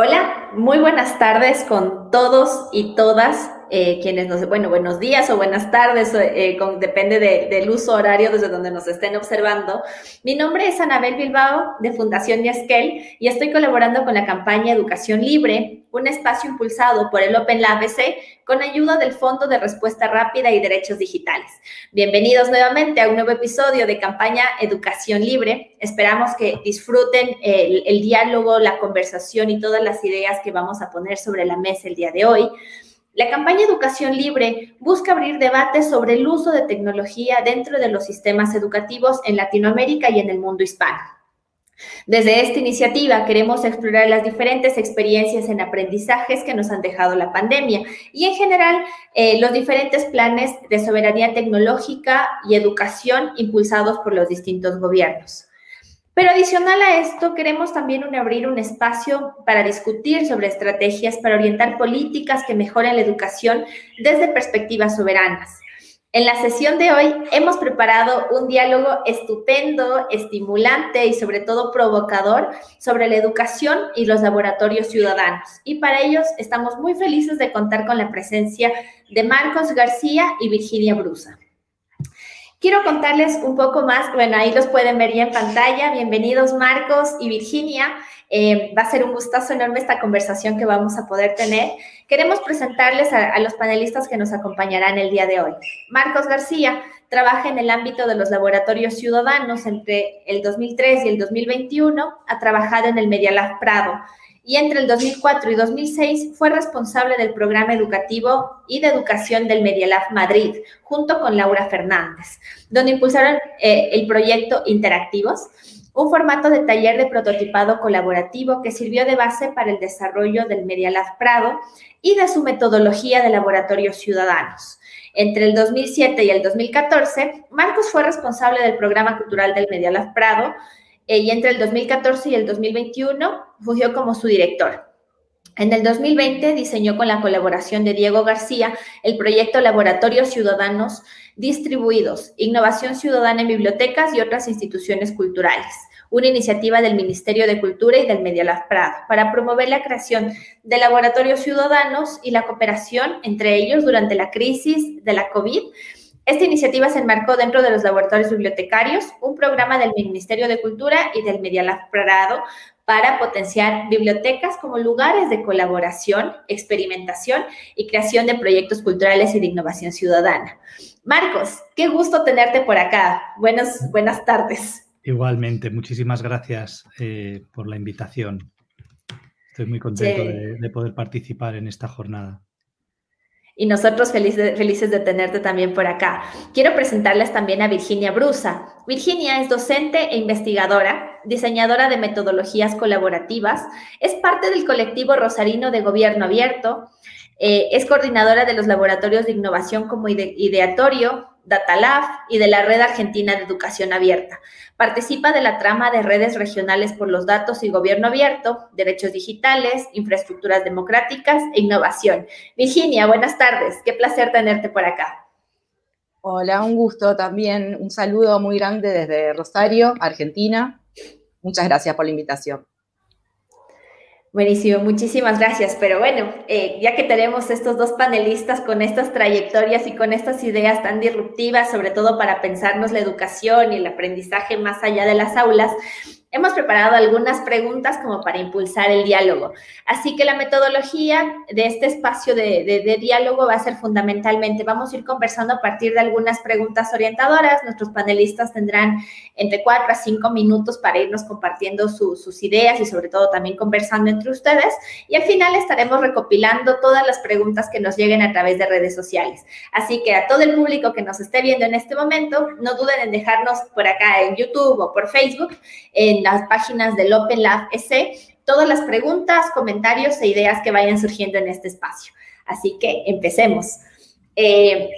Hola, muy buenas tardes con todos y todas eh, quienes nos, bueno, buenos días o buenas tardes, eh, depende del uso horario desde donde nos estén observando. Mi nombre es Anabel Bilbao de Fundación Yaskel y estoy colaborando con la campaña Educación Libre, un espacio impulsado por el Open Lab con ayuda del Fondo de Respuesta Rápida y Derechos Digitales. Bienvenidos nuevamente a un nuevo episodio de campaña Educación Libre. Esperamos que disfruten el, el diálogo, la conversación y todas las ideas que vamos a poner sobre la mesa el día de hoy. La campaña Educación Libre busca abrir debates sobre el uso de tecnología dentro de los sistemas educativos en Latinoamérica y en el mundo hispano. Desde esta iniciativa queremos explorar las diferentes experiencias en aprendizajes que nos han dejado la pandemia y en general eh, los diferentes planes de soberanía tecnológica y educación impulsados por los distintos gobiernos. Pero adicional a esto, queremos también abrir un espacio para discutir sobre estrategias para orientar políticas que mejoren la educación desde perspectivas soberanas. En la sesión de hoy hemos preparado un diálogo estupendo, estimulante y sobre todo provocador sobre la educación y los laboratorios ciudadanos. Y para ellos estamos muy felices de contar con la presencia de Marcos García y Virginia Brusa. Quiero contarles un poco más, bueno, ahí los pueden ver ya en pantalla. Bienvenidos Marcos y Virginia. Eh, va a ser un gustazo enorme esta conversación que vamos a poder tener. Queremos presentarles a, los panelistas que nos acompañarán el día de hoy. Marcos García trabaja en el ámbito de los laboratorios ciudadanos entre el 2003 y el 2021. Ha trabajado en el Media Lab Prado y entre el 2004 y 2006 fue responsable del programa educativo y de educación del Medialab Madrid, junto con Laura Fernández, donde impulsaron eh, el proyecto Interactivos, un formato de taller de prototipado colaborativo que sirvió de base para el desarrollo del Medialab Prado y de su metodología de laboratorios ciudadanos. Entre el 2007 y el 2014, Marcos fue responsable del programa cultural del Medialab Prado, eh, y entre el 2014 y el 2021 fungió como su director. En el 2020 diseñó con la colaboración de Diego García el proyecto Laboratorios Ciudadanos Distribuidos, Innovación Ciudadana en Bibliotecas y otras instituciones culturales, una iniciativa del Ministerio de Cultura y del Medialab Prado para promover la creación de laboratorios ciudadanos y la cooperación entre ellos durante la crisis de la COVID esta iniciativa se enmarcó dentro de los laboratorios bibliotecarios, un programa del Ministerio de Cultura y del Medialab Prado para potenciar bibliotecas como lugares de colaboración, experimentación y creación de proyectos culturales y de innovación ciudadana. Marcos, qué gusto tenerte por acá. Buenas, buenas tardes. Igualmente, muchísimas gracias eh, por la invitación. Estoy muy contento de poder participar en esta jornada y nosotros felices, felices de tenerte también por acá. Quiero presentarles también a Virginia Brusa. Virginia es docente e investigadora, diseñadora de metodologías colaborativas, es parte del colectivo Rosarino de Gobierno Abierto, eh, es coordinadora de los laboratorios de innovación como ideatorio, DataLab y de la Red Argentina de Educación Abierta. Participa de la trama de redes regionales por los datos y gobierno abierto, derechos digitales, infraestructuras democráticas e innovación. Virginia, buenas tardes. Qué placer tenerte por acá. Hola, un gusto también. Un saludo muy grande desde Rosario, Argentina. Muchas gracias por la invitación. Buenísimo, muchísimas gracias. Pero bueno, eh, ya que tenemos estos dos panelistas con estas trayectorias y con estas ideas tan disruptivas, sobre todo para pensarnos la educación y el aprendizaje más allá de las aulas, hemos preparado algunas preguntas como para impulsar el diálogo. Así que la metodología de este espacio de, diálogo va a ser fundamentalmente, vamos a ir conversando a partir de algunas preguntas orientadoras. Nuestros panelistas tendrán entre cuatro a cinco minutos para irnos compartiendo sus ideas y sobre todo también conversando entre ustedes. Y al final estaremos recopilando todas las preguntas que nos lleguen a través de redes sociales. Así que a todo el público que nos esté viendo en este momento, no duden en dejarnos por acá en YouTube o por Facebook. En las páginas del Open Lab EC todas las preguntas, comentarios e ideas que vayan surgiendo en este espacio. Así que empecemos. Eh,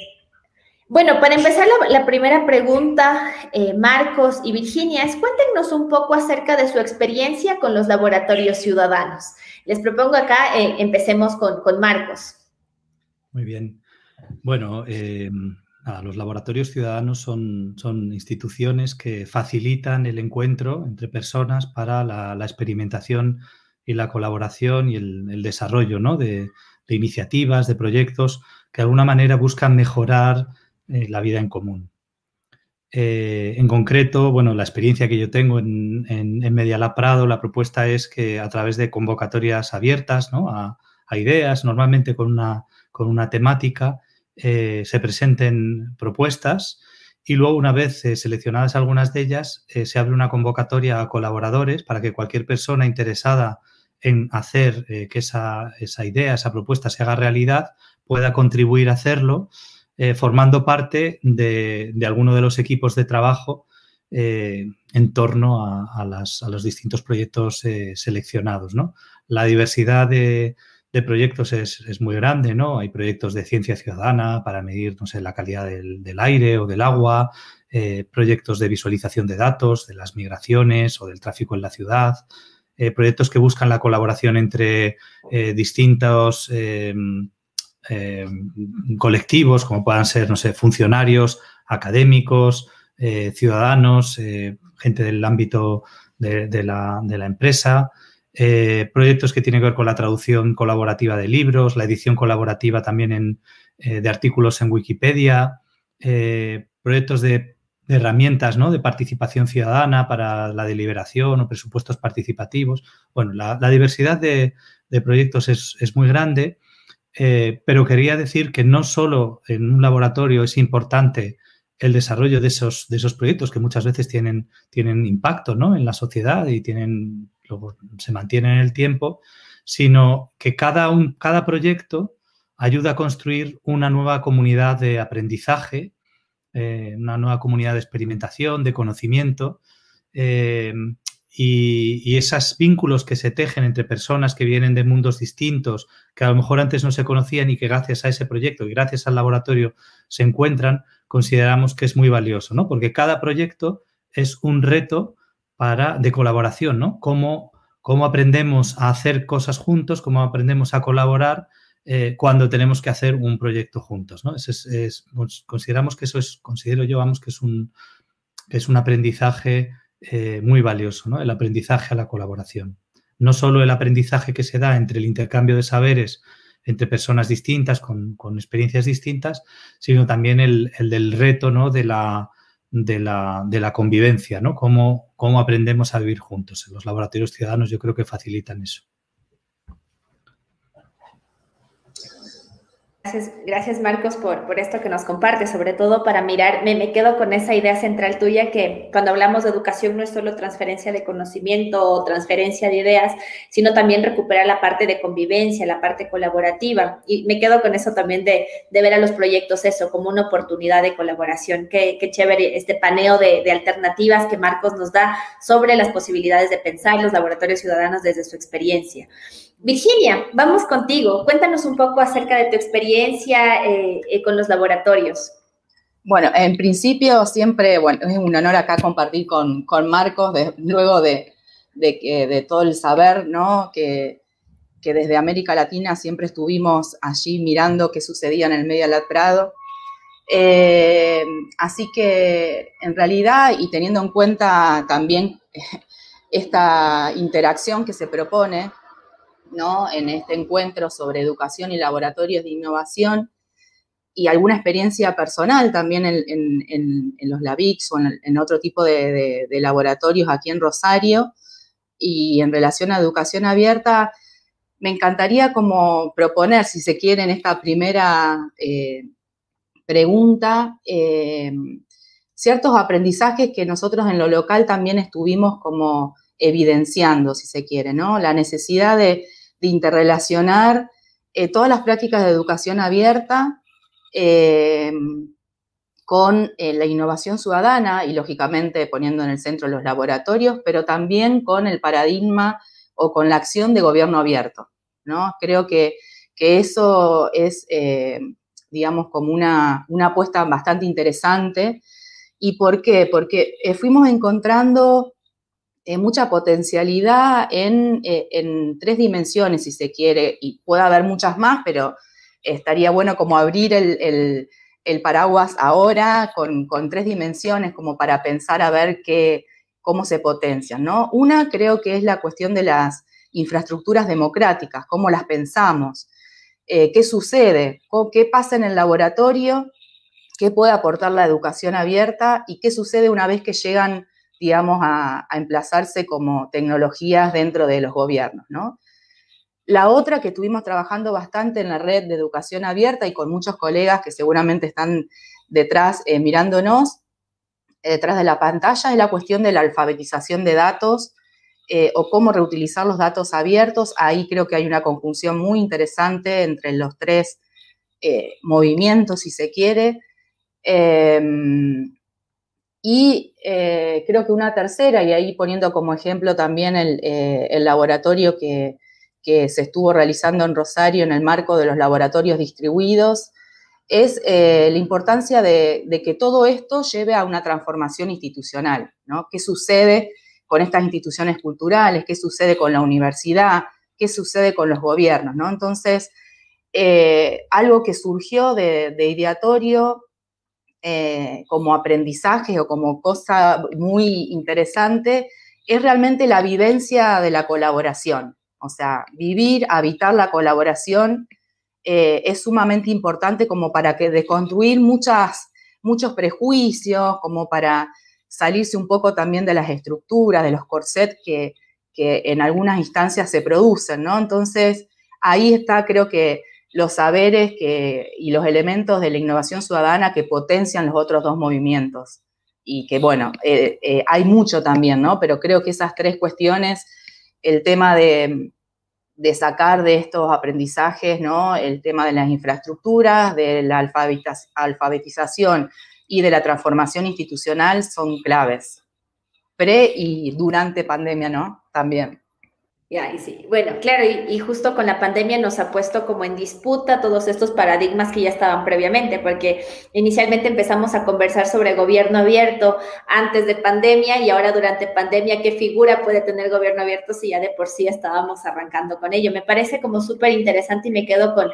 bueno, para empezar, la, primera pregunta, eh, Marcos y Virginia, es cuéntenos un poco acerca de su experiencia con los laboratorios ciudadanos. Les propongo acá, eh, empecemos con, con, Marcos. Muy bien. Bueno, los laboratorios ciudadanos son, son, instituciones que facilitan el encuentro entre personas para la, experimentación y la colaboración y el, desarrollo ¿no? de, iniciativas, de proyectos que de alguna manera buscan mejorar eh, la vida en común. Eh, en concreto, bueno, la experiencia que yo tengo en, en, Media Prado, la propuesta es que a través de convocatorias abiertas a, ideas, normalmente con una, con una temática, eh, se presenten propuestas y luego, una vez seleccionadas algunas de ellas, se abre una convocatoria a colaboradores para que cualquier persona interesada en hacer que esa, esa idea, esa propuesta se haga realidad, pueda contribuir a hacerlo eh, formando parte de, alguno de los equipos de trabajo eh, en torno a, los distintos proyectos eh, seleccionados. La diversidad de, proyectos es, muy grande, ¿no? Hay proyectos de ciencia ciudadana para medir, no sé, la calidad del, aire o del agua, proyectos de visualización de datos, de las migraciones o del tráfico en la ciudad, proyectos que buscan la colaboración entre distintos eh, colectivos, como puedan ser, no sé, funcionarios, académicos, eh, ciudadanos, eh, gente del ámbito de, la, empresa, proyectos que tienen que ver con la traducción colaborativa de libros, la edición colaborativa también de artículos en Wikipedia, proyectos de, herramientas ¿no? de participación ciudadana para la deliberación o presupuestos participativos. Bueno, la, diversidad de, proyectos es, muy grande eh, pero quería decir que no solo en un laboratorio es importante el desarrollo de esos, proyectos que muchas veces tienen, tienen impacto en la sociedad y tienen, se mantienen en el tiempo, sino que cada, un, cada proyecto ayuda a construir una nueva comunidad de aprendizaje, eh, una nueva comunidad de experimentación, de conocimiento, eh, y, esos vínculos que se tejen entre personas que vienen de mundos distintos, que a lo mejor antes no se conocían y que gracias a ese proyecto y gracias al laboratorio se encuentran, consideramos que es muy valioso, ¿no? Porque cada proyecto es un reto para, de colaboración, ¿no? Cómo, cómo aprendemos a hacer cosas juntos, cómo aprendemos a colaborar eh, cuando tenemos que hacer un proyecto juntos, ¿no? Pues, consideramos que eso es, considero yo, vamos, que es un, es un aprendizaje eh, muy valioso, ¿no? El aprendizaje a la colaboración. No solo el aprendizaje que se da entre el intercambio de saberes entre personas distintas, con, experiencias distintas, sino también el, del reto ¿no? de, la, de, la, de, la, convivencia, ¿no? Cómo, cómo aprendemos a vivir juntos. Los laboratorios ciudadanos yo creo que facilitan eso. Gracias, gracias Marcos por, por esto que nos compartes, sobre todo para mirar, me, me, quedo con esa idea central tuya que cuando hablamos de educación no es solo transferencia de conocimiento o transferencia de ideas, sino también recuperar la parte de convivencia, la parte colaborativa. Y me quedo con eso también de, de ver a los proyectos eso como una oportunidad de colaboración. Qué, qué chévere este paneo de, de alternativas que Marcos nos da sobre las posibilidades de pensar los laboratorios ciudadanos desde su experiencia. Virginia, vamos contigo. Cuéntanos un poco acerca de tu experiencia eh, eh, con los laboratorios. Bueno, en principio siempre, bueno, es un honor acá compartir con, Marcos, luego de, de, todo el saber, ¿no? Que, desde América Latina siempre estuvimos allí mirando qué sucedía en el Medio Lab Prado. Eh, así que en realidad, y teniendo en cuenta también esta interacción que se propone, en este encuentro sobre educación y laboratorios de innovación y alguna experiencia personal también en, los LABIX o en, otro tipo de, laboratorios aquí en Rosario y en relación a educación abierta, me encantaría como proponer, si se quiere, en esta primera eh, pregunta, eh, ciertos aprendizajes que nosotros en lo local también estuvimos como evidenciando, si se quiere, ¿no? La necesidad de, de interrelacionar eh, todas las prácticas de educación abierta eh, con eh, la innovación ciudadana y lógicamente poniendo en el centro los laboratorios, pero también con el paradigma o con la acción de gobierno abierto. ¿no? Creo que, eso es, digamos, como una, una, apuesta bastante interesante. ¿Y por qué? Porque fuimos encontrando eh, mucha potencialidad eh, en, tres dimensiones, si se quiere, y puede haber muchas más, pero estaría bueno como abrir el, paraguas ahora con, tres dimensiones, como para pensar a ver qué, cómo se potencian, ¿no? Una creo que es la cuestión de las infraestructuras democráticas, cómo las pensamos, eh, qué sucede, qué pasa en el laboratorio, qué puede aportar la educación abierta y qué sucede una vez que llegan, digamos, a, emplazarse como tecnologías dentro de los gobiernos, La otra que estuvimos trabajando bastante en la red de educación abierta y con muchos colegas que seguramente están detrás eh, mirándonos, eh, detrás de la pantalla, es la cuestión de la alfabetización de datos eh, o cómo reutilizar los datos abiertos. Ahí creo que hay una conjunción muy interesante entre los tres movimientos, si se quiere. Y eh, creo que una tercera, y ahí poniendo como ejemplo también el, laboratorio que, se estuvo realizando en Rosario en el marco de los laboratorios distribuidos, es la importancia de, de, que todo esto lleve a una transformación institucional, ¿no? ¿Qué sucede con estas instituciones culturales, qué sucede con la universidad, qué sucede con los gobiernos, ¿no? Entonces, eh, algo que surgió de, ideatorio eh, como aprendizaje o como cosa muy interesante es realmente la vivencia de la colaboración. O sea, vivir, habitar la colaboración eh, es sumamente importante como para que deconstruir muchas, muchos prejuicios, como para salirse un poco también de las estructuras, de los corsets que, en algunas instancias se producen, ¿no? Entonces, ahí está, creo que los saberes y los elementos de la innovación ciudadana que potencian los otros dos movimientos. Y que, bueno, eh, eh, hay mucho también, ¿no? Pero creo que esas tres cuestiones, el tema de, de sacar de estos aprendizajes, ¿no? El tema de las infraestructuras, de la alfabetización y de la transformación institucional son claves. Pre y durante pandemia, ¿no? También. Ya, y sí. Bueno, claro, y, justo con la pandemia nos ha puesto como en disputa todos estos paradigmas que ya estaban previamente, porque inicialmente empezamos a conversar sobre gobierno abierto antes de pandemia y ahora durante pandemia, ¿qué figura puede tener gobierno abierto si ya de por sí estábamos arrancando con ello? Me parece como súper interesante y me quedo con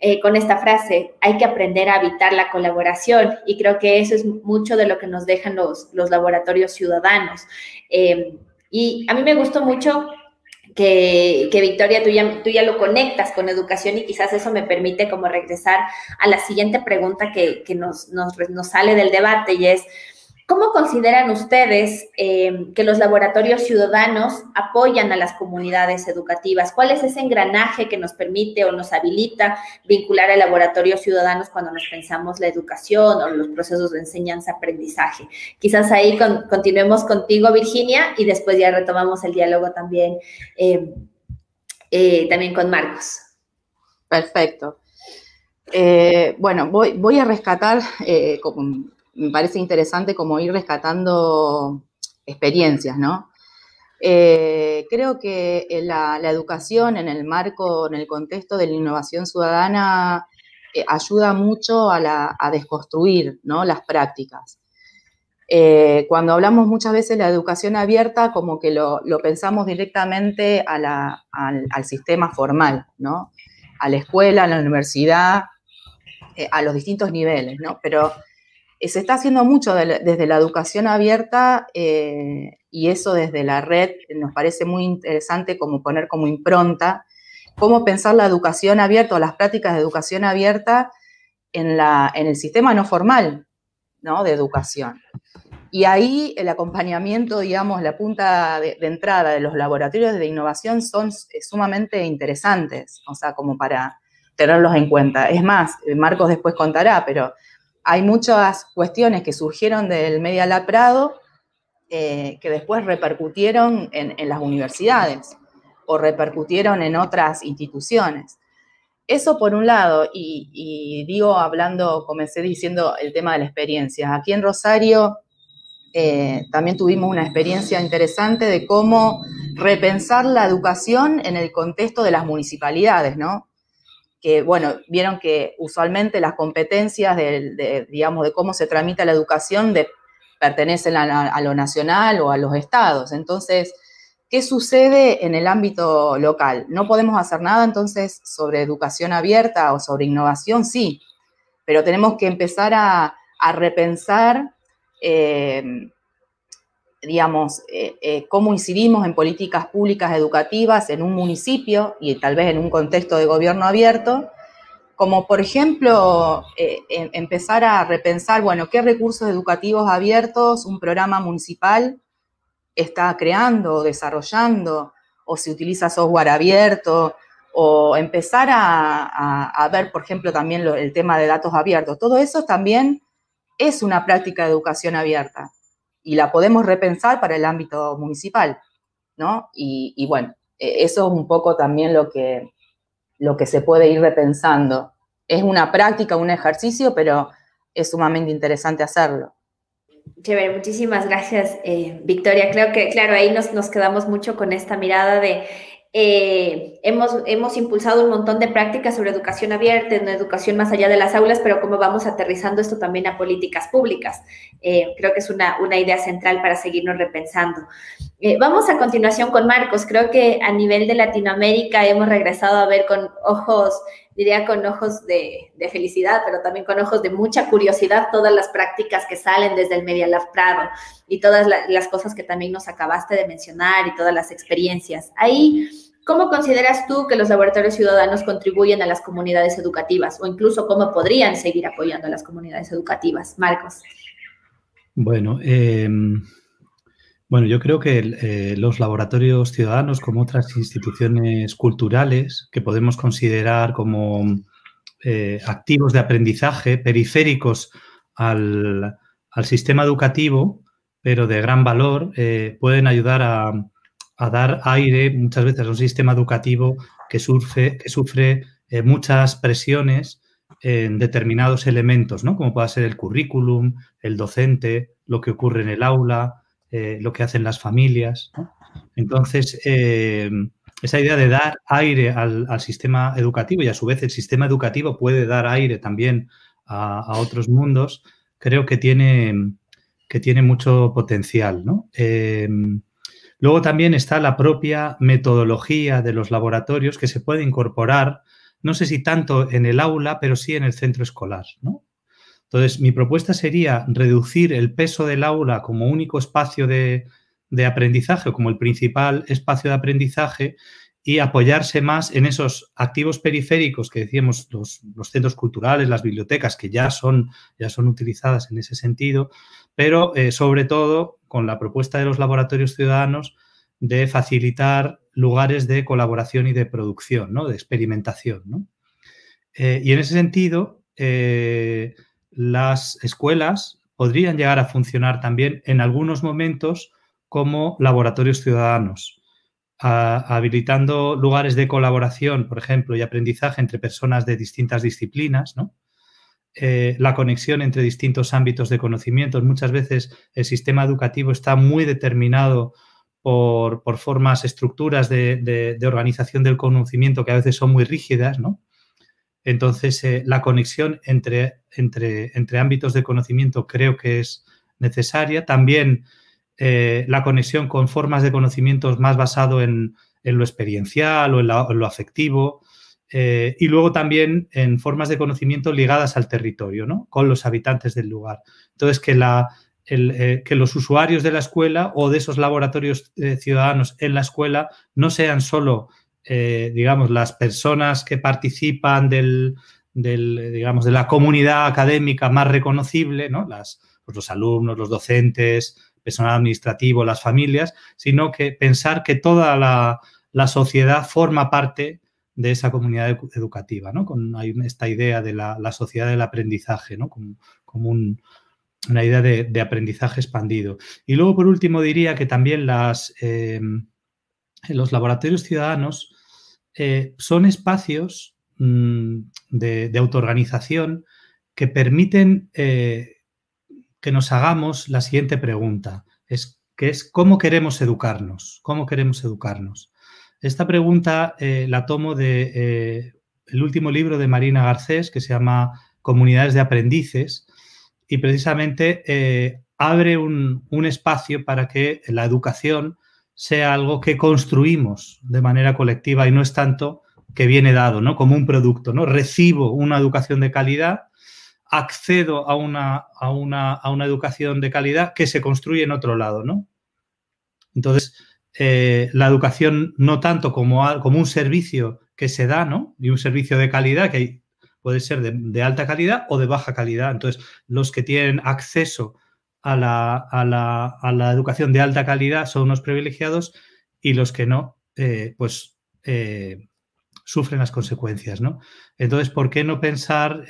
eh, con esta frase, hay que aprender a habitar la colaboración y creo que eso es mucho de lo que nos dejan los, los laboratorios ciudadanos. Em, y a mí me gustó mucho que, Victoria, tú ya, tú ya, lo conectas con educación y quizás eso me permite como regresar a la siguiente pregunta que, que nos, nos, nos, sale del debate y es, ¿Cómo consideran ustedes eh, que los laboratorios ciudadanos apoyan a las comunidades educativas? ¿Cuál es ese engranaje que nos permite o nos habilita vincular a laboratorios ciudadanos cuando nos pensamos la educación o los procesos de enseñanza-aprendizaje? Quizás ahí continuemos contigo, Virginia, y después ya retomamos el diálogo también, eh, eh, también con Marcos. Perfecto. bueno, voy, voy, a rescatar como me parece interesante como ir rescatando experiencias, ¿no? Eh, creo que la, educación en el marco, en el contexto de la innovación ciudadana, eh, ayuda mucho a, desconstruir ¿no? las prácticas. Eh, cuando hablamos muchas veces de la educación abierta, como que lo, pensamos directamente al, al, sistema formal, ¿no? A la escuela, a la universidad, a los distintos niveles, ¿no? Pero eh, se está haciendo mucho desde la educación abierta eh, y eso desde la red nos parece muy interesante como poner como impronta, cómo pensar la educación abierta o las prácticas de educación abierta en, la, en el sistema no formal ¿no? de educación. Y ahí el acompañamiento, digamos, la punta de, entrada de los laboratorios de innovación son eh, sumamente interesantes, o sea, como para tenerlos en cuenta. Es más, Marcos después contará, pero hay muchas cuestiones que surgieron del Media Lab Prado eh, que después repercutieron en, las universidades o repercutieron en otras instituciones. Eso por un lado, y, digo, hablando, comencé diciendo el tema de la experiencia. Aquí en Rosario eh, también tuvimos una experiencia interesante de cómo repensar la educación en el contexto de las municipalidades, ¿no? Que, bueno, vieron que usualmente las competencias de, digamos, de cómo se tramita la educación pertenecen a, lo nacional o a los estados. Entonces, ¿qué sucede en el ámbito local? ¿No podemos hacer nada entonces sobre educación abierta o sobre innovación? Sí, pero tenemos que empezar a, repensar eh, digamos, eh, eh, cómo incidimos en políticas públicas educativas en un municipio y tal vez en un contexto de gobierno abierto, como por ejemplo eh, em, empezar a repensar, bueno, qué recursos educativos abiertos un programa municipal está creando o desarrollando, o si utiliza software abierto, o empezar a, ver, por ejemplo, también el tema de datos abiertos. Todo eso también es una práctica de educación abierta y la podemos repensar para el ámbito municipal, ¿no? Y, bueno, e, eso es un poco también lo que, lo que se puede ir repensando. Es una práctica, un ejercicio, pero es sumamente interesante hacerlo. Chévere, muchísimas gracias, eh, Victoria. Creo que, claro, ahí nos, nos quedamos mucho con esta mirada de eh, hemos, hemos impulsado un montón de prácticas sobre educación abierta, en educación más allá de las aulas, pero cómo vamos aterrizando esto también a políticas públicas. Eh, creo que es una, una, idea central para seguirnos repensando. Eh, vamos a continuación con Marcos. Creo que a nivel de Latinoamérica hemos regresado a ver con ojos, diría con ojos de, de felicidad, pero también con ojos de mucha curiosidad todas las prácticas que salen desde el Media Lab Prado y todas las cosas que también nos acabaste de mencionar y todas las experiencias. Ahí ¿Cómo consideras tú que los laboratorios ciudadanos contribuyen a las comunidades educativas o incluso cómo podrían seguir apoyando a las comunidades educativas? Marcos. Bueno, em, bueno yo creo que eh, los laboratorios ciudadanos, como otras instituciones culturales que podemos considerar como eh, activos de aprendizaje, periféricos al, sistema educativo, pero de gran valor, eh, pueden ayudar a a dar aire muchas veces a un sistema educativo que sufre, que sufre eh, muchas presiones en determinados elementos, ¿no? Como pueda ser el currículum, el docente, lo que ocurre en el aula, eh, lo que hacen las familias. Entonces, eh, esa idea de dar aire al, sistema educativo y a su vez el sistema educativo puede dar aire también a, otros mundos, creo que tiene, que tiene mucho potencial, ¿no? Luego también está la propia metodología de los laboratorios que se puede incorporar, no sé si tanto en el aula, pero sí en el centro escolar. Entonces, mi propuesta sería reducir el peso del aula como único espacio de, aprendizaje o como el principal espacio de aprendizaje y apoyarse más en esos activos periféricos que decíamos los, centros culturales, las bibliotecas, que ya son, ya son utilizadas en ese sentido, pero eh, sobre todo con la propuesta de los laboratorios ciudadanos de facilitar lugares de colaboración y de producción, ¿no? de experimentación. Eh, y en ese sentido, eh, las escuelas podrían llegar a funcionar también en algunos momentos como laboratorios ciudadanos, habilitando lugares de colaboración, por ejemplo, y aprendizaje entre personas de distintas disciplinas, ¿no? Eh, la conexión entre distintos ámbitos de conocimientos. Muchas veces el sistema educativo está muy determinado por, formas, estructuras de, organización del conocimiento que a veces son muy rígidas, ¿no? Entonces, eh, la conexión entre, entre, entre, ámbitos de conocimiento creo que es necesaria. También eh, la conexión con formas de conocimientos más basado en, lo experiencial o en lo afectivo, eh, y luego también en formas de conocimiento ligadas al territorio, ¿no? Con los habitantes del lugar. Entonces, que, la, eh, que los usuarios de la escuela o de esos laboratorios eh, ciudadanos en la escuela no sean solo, digamos, las personas que participan del, digamos, de la comunidad académica más reconocible, ¿no? Las, pues los alumnos, los docentes, personal administrativo, las familias, sino que pensar que toda la, la sociedad forma parte de esa comunidad educativa, ¿no? Con esta idea de la, sociedad del aprendizaje, ¿no? Como, una idea de, aprendizaje expandido. Y luego, por último, diría que también las, em, los laboratorios ciudadanos eh, son espacios mm, de, autoorganización que permiten eh, que nos hagamos la siguiente pregunta, es, que es cómo queremos educarnos, cómo queremos educarnos. Esta pregunta eh, la tomo de eh, el último libro de Marina Garcés, que se llama Comunidades de Aprendices, y precisamente eh, abre un, espacio para que la educación sea algo que construimos de manera colectiva y no es tanto que viene dado, ¿no? Como un producto, ¿no? Recibo una educación de calidad, accedo a una, a una, a una educación de calidad que se construye en otro lado, ¿no? Entonces, eh, la educación no tanto como, como un servicio que se da, ¿no? Y un servicio de calidad que puede ser de, alta calidad o de baja calidad. Entonces, los que tienen acceso a la, a la, educación de alta calidad son unos privilegiados y los que no, eh, pues eh, sufren las consecuencias, ¿no? Entonces, ¿por qué no pensar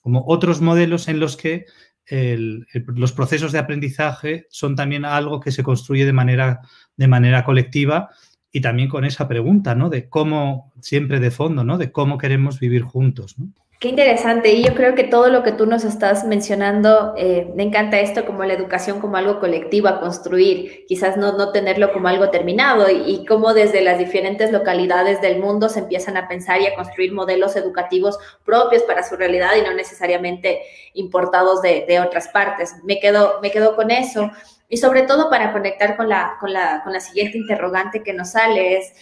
como otros modelos en los que los procesos de aprendizaje son también algo que se construye de manera, de manera colectiva y también con esa pregunta, ¿no? De cómo, siempre de fondo, ¿no? De cómo queremos vivir juntos, ¿no? Qué interesante. Y yo creo que todo lo que tú nos estás mencionando, eh, me encanta esto como la educación como algo colectivo a construir, quizás no, no tenerlo como algo terminado y, y cómo desde las diferentes localidades del mundo se empiezan a pensar y a construir modelos educativos propios para su realidad y no necesariamente importados de, de otras partes. Me quedo, me quedo con eso. Y sobre todo para conectar con la, con la, con la siguiente interrogante que nos sale es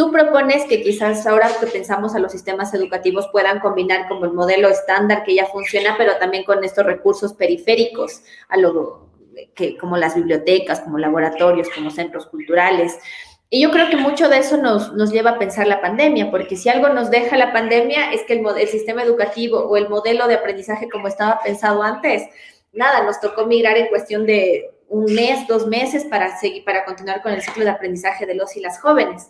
Tú propones que quizás ahora que pensamos a los sistemas educativos puedan combinar como el modelo estándar que ya funciona, pero también con estos recursos periféricos, a lo que, como las bibliotecas, como laboratorios, como centros culturales. Y yo creo que mucho de eso nos, nos, lleva a pensar la pandemia, porque si algo nos deja la pandemia es que el, el, sistema educativo o el modelo de aprendizaje como estaba pensado antes, nada, nos tocó migrar en cuestión de un mes, dos meses para seguir, para continuar con el ciclo de aprendizaje de los y las jóvenes.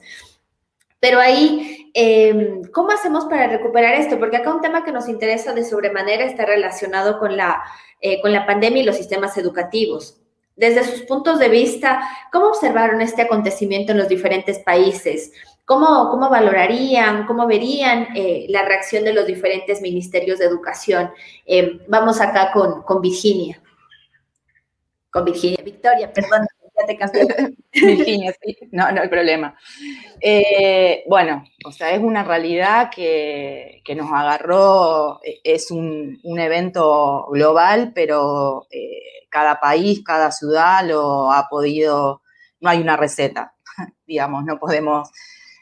Pero ahí, em, ¿cómo hacemos para recuperar esto? Porque acá un tema que nos interesa de sobremanera está relacionado con la, eh, con la pandemia y los sistemas educativos. Desde sus puntos de vista, ¿cómo observaron este acontecimiento en los diferentes países? ¿Cómo, cómo valorarían, cómo verían eh, la reacción de los diferentes ministerios de educación? Em, vamos acá con, con Virginia. Con Virginia, Victoria, perdón te Virginia, sí, no, no hay problema. Eh, bueno, o sea, es una realidad que, nos agarró, e, es un, evento global, pero eh, cada país, cada ciudad lo ha podido, no hay una receta, digamos, no podemos,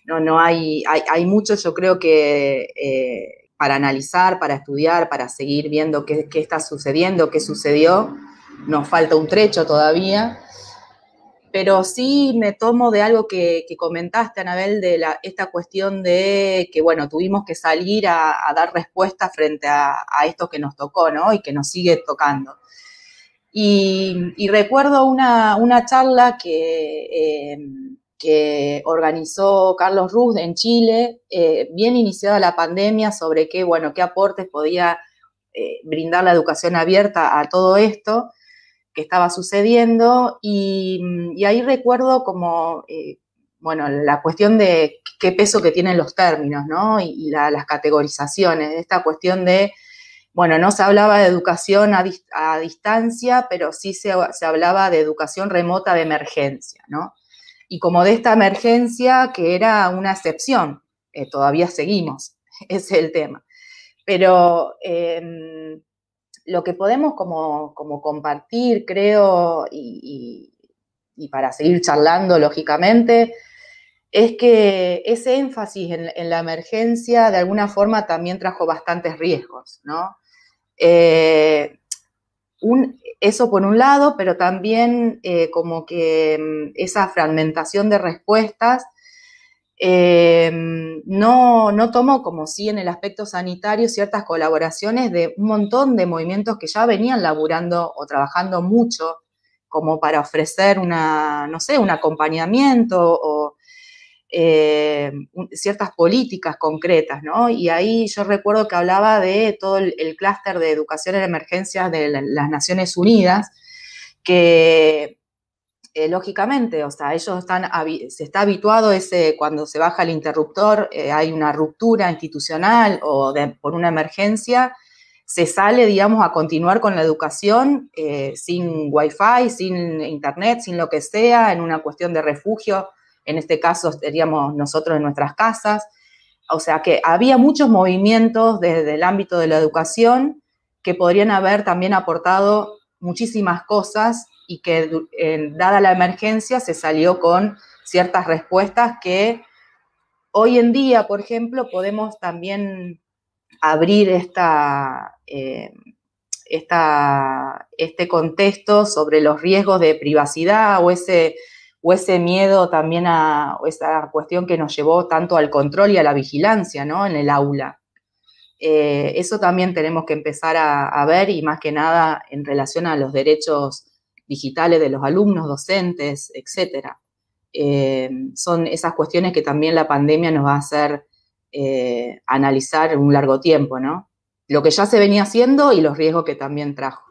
no, no hay, hay, hay mucho, yo creo que eh, para analizar, para estudiar, para seguir viendo qué, qué está sucediendo, qué sucedió, nos falta un trecho todavía pero sí me tomo de algo que, comentaste, Anabel, de la, esta cuestión de que, bueno, tuvimos que salir a, dar respuesta frente a, esto que nos tocó, ¿no? Y que nos sigue tocando. Y, recuerdo una, charla que, em, que organizó Carlos Ruz en Chile, eh, bien iniciada la pandemia, sobre qué, bueno, qué aportes podía eh, brindar la educación abierta a todo esto que estaba sucediendo y, ahí recuerdo como, eh, bueno, la cuestión de qué peso que tienen los términos, ¿no? Y, las categorizaciones, esta cuestión de, bueno, no se hablaba de educación a, distancia, pero sí se, hablaba de educación remota de emergencia, ¿no? Y como de esta emergencia que era una excepción, eh, todavía seguimos, ese es el tema. Pero em, lo que podemos como, compartir, creo, y, para seguir charlando, lógicamente, es que ese énfasis en, la emergencia de alguna forma también trajo bastantes riesgos, ¿no? Eh, eso por un lado, pero también eh, como que mm, esa fragmentación de respuestas eh, no, no tomó, como sí en el aspecto sanitario, ciertas colaboraciones de un montón de movimientos que ya venían laburando o trabajando mucho como para ofrecer una, no sé, un acompañamiento o eh, ciertas políticas concretas, ¿no? Y ahí yo recuerdo que hablaba de todo el, clúster de educación en emergencias de las Naciones Unidas, que eh, lógicamente, o sea, ellos están, se está habituado ese, cuando se baja el interruptor, eh, hay una ruptura institucional o por una emergencia, se sale, digamos, a continuar con la educación eh, sin wifi, sin internet, sin lo que sea, en una cuestión de refugio, en este caso estaríamos nosotros en nuestras casas. O sea que había muchos movimientos desde el ámbito de la educación que podrían haber también aportado muchísimas cosas y que dada la emergencia se salió con ciertas respuestas que hoy en día, por ejemplo, podemos también abrir esta, eh, este contexto sobre los riesgos de privacidad o ese, o ese miedo también a esa cuestión que nos llevó tanto al control y a la vigilancia, ¿no? En el aula. Eh, eso también tenemos que empezar a, ver y más que nada en relación a los derechos digitales de los alumnos, docentes, etcétera. Eh, son esas cuestiones que también la pandemia nos va a hacer eh, analizar un largo tiempo, ¿no? Lo que ya se venía haciendo y los riesgos que también trajo.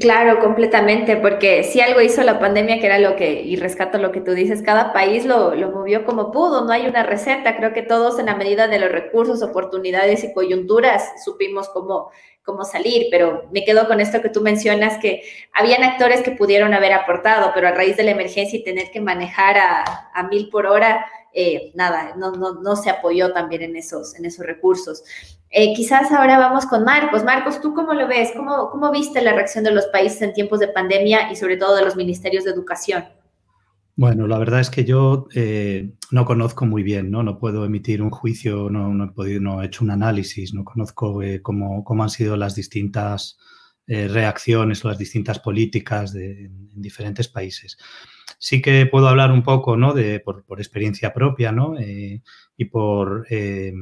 Claro, completamente, porque si algo hizo la pandemia, que era lo que, y rescato lo que tú dices, cada país lo, lo, movió como pudo, no hay una receta, creo que todos en la medida de los recursos, oportunidades y coyunturas supimos cómo, cómo salir, pero me quedo con esto que tú mencionas, que habían actores que pudieron haber aportado, pero a raíz de la emergencia y tener que manejar a, a mil por hora, eh, nada, no, no, no, se apoyó también en esos, en esos recursos. Eh, quizás ahora vamos con Marcos. Marcos, ¿tú cómo lo ves? ¿Cómo, ¿Cómo viste la reacción de los países en tiempos de pandemia y sobre todo de los ministerios de educación? Bueno, la verdad es que yo eh, no conozco muy bien, ¿no? No puedo emitir un juicio, no, no he podido, no he hecho un análisis, no conozco cómo, cómo, han sido las distintas reacciones o las distintas políticas de, en diferentes países sí que puedo hablar un poco, ¿no? De, por, experiencia propia, ¿no? Eh, y por, eh,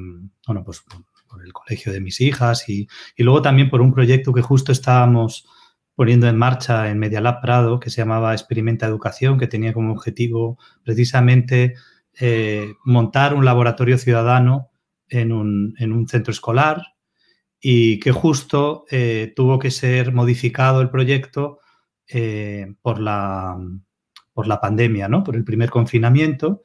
bueno, pues por el colegio de mis hijas y, luego también por un proyecto que justo estábamos poniendo en marcha en Media Lab Prado, que se llamaba Experimenta Educación, que tenía como objetivo precisamente eh, montar un laboratorio ciudadano en un, en un centro escolar y que justo tuvo que ser modificado el proyecto por la por la pandemia, ¿no? Por el primer confinamiento.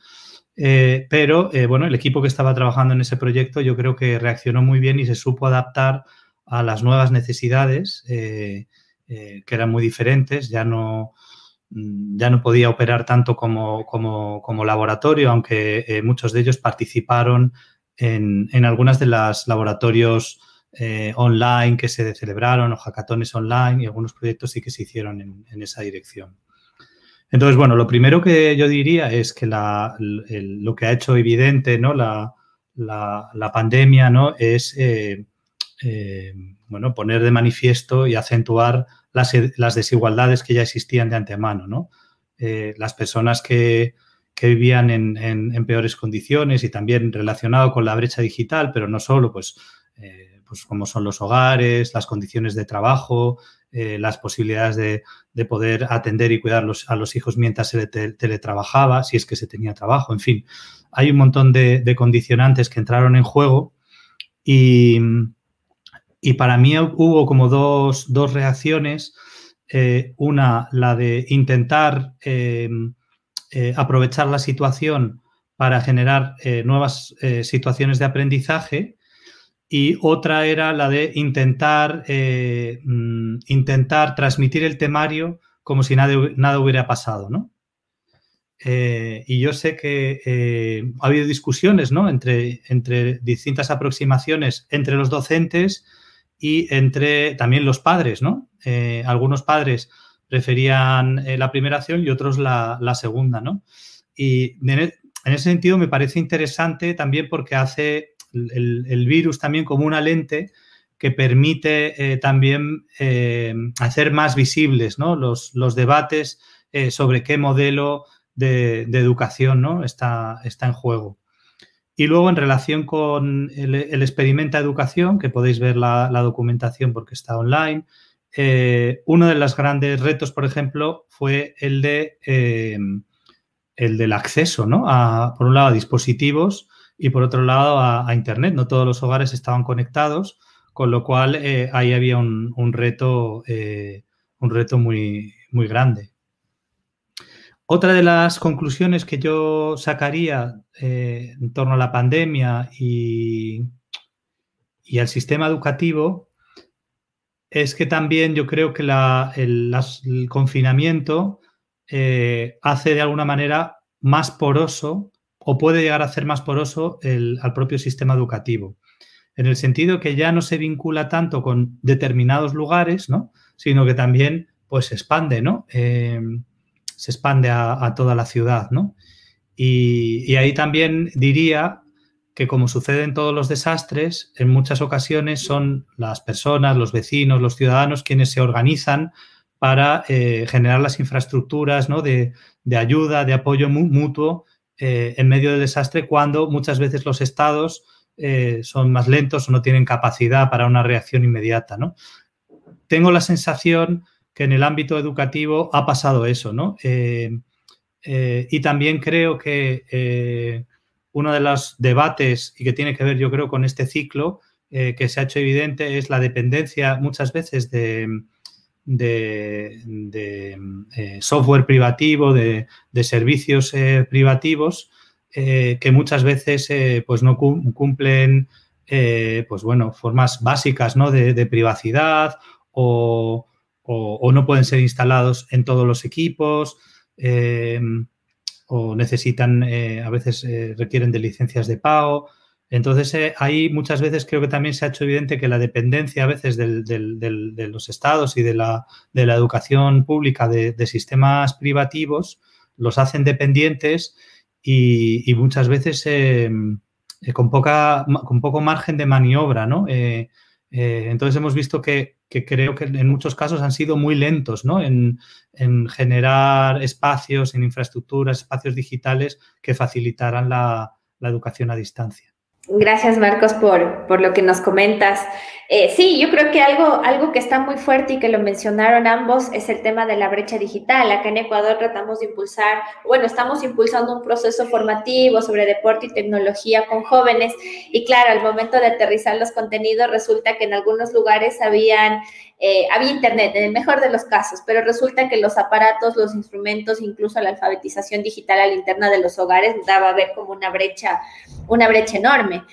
Eh, pero, eh, bueno, el equipo que estaba trabajando en ese proyecto yo creo que reaccionó muy bien y se supo adaptar a las nuevas necesidades, eh, que eran muy diferentes. Ya no, ya no podía operar tanto como, como, laboratorio, aunque muchos de ellos participaron en, en algunas de las laboratorios online que se celebraron o hackatones online y algunos proyectos sí que se hicieron en esa dirección. Entonces, bueno, lo primero que yo diría es que lo que ha hecho evidente ¿no? la, pandemia ¿no? es eh, eh, bueno, poner de manifiesto y acentuar las, desigualdades que ya existían de antemano. ¿no? Eh, las personas que, vivían en, peores condiciones y también relacionado con la brecha digital, pero no solo, pues, pues como son los hogares, las condiciones de trabajo, eh, las posibilidades de, poder atender y cuidar a los hijos mientras se teletrabajaba, si es que se tenía trabajo, en fin. Hay un montón de, condicionantes que entraron en juego y, para mí hubo como dos, reacciones. Eh, una, la de intentar em, eh, aprovechar la situación para generar nuevas situaciones de aprendizaje y otra era la de intentar, eh, mm, intentar transmitir el temario como si nada, nada hubiera pasado, ¿no? Eh, y yo sé que eh, ha habido discusiones ¿no? entre, entre distintas aproximaciones entre los docentes y entre también los padres, ¿no? algunos padres preferían la primera acción y otros la, la segunda, ¿no? Y en, e, en ese sentido me parece interesante también porque hace el, virus también como una lente que permite eh, también eh, hacer más visibles los, debates eh, sobre qué modelo de, educación ¿no? está, está, en juego. Y luego en relación con el, experimenta educación, que podéis ver la, documentación porque está online, uno de los grandes retos, por ejemplo, fue el, de, el del acceso, ¿no? A, por un lado, a dispositivos y por otro lado a, Internet. No todos los hogares estaban conectados, con lo cual eh, ahí había un, reto, eh, un reto muy, muy grande. Otra de las conclusiones que yo sacaría eh, en torno a la pandemia y, y, al sistema educativo es que también yo creo que el, el, confinamiento hace de alguna manera más poroso o puede llegar a hacer más poroso al propio sistema educativo, en el sentido que ya no se vincula tanto con determinados lugares, ¿no? sino que también pues, se expande, ¿no? Em, se expande a, toda la ciudad. ¿no? Y, ahí también diría que como sucede en todos los desastres, en muchas ocasiones son las personas, los vecinos, los ciudadanos quienes se organizan para generar las infraestructuras ¿no? de, ayuda, de apoyo mutuo en medio del desastre cuando muchas veces los estados son más lentos o no tienen capacidad para una reacción inmediata. ¿no? Tengo la sensación que en el ámbito educativo ha pasado eso, ¿no? y también creo que uno de los debates y que tiene que ver, yo creo, con este ciclo eh, que se ha hecho evidente es la dependencia muchas veces de, de, eh, software privativo, de, servicios eh, privativos, que muchas veces pues no cumplen pues bueno, formas básicas ¿no? de, privacidad o, o, no pueden ser instalados en todos los equipos o necesitan, eh, a veces eh, requieren de licencias de pago. Entonces, eh, ahí muchas veces creo que también se ha hecho evidente que la dependencia a veces de los estados y de la, educación pública de, sistemas privativos los hacen dependientes y, muchas veces con, poca, con poco margen de maniobra, ¿no? entonces hemos visto que que creo que en muchos casos han sido muy lentos ¿no? en, generar espacios, en infraestructuras, espacios digitales que facilitaran la educación a distancia. Gracias, Marcos, por, por, lo que nos comentas. Eh, sí, yo creo que algo, algo que está muy fuerte y que lo mencionaron ambos es el tema de la brecha digital. Acá en Ecuador tratamos de impulsar, bueno, estamos impulsando un proceso formativo sobre deporte y tecnología con jóvenes y claro, al momento de aterrizar los contenidos resulta que en algunos lugares habían eh, había internet, en el mejor de los casos, pero resulta que los aparatos, los instrumentos, incluso la alfabetización digital a la interna de los hogares daba a ver como una brecha, una brecha enorme.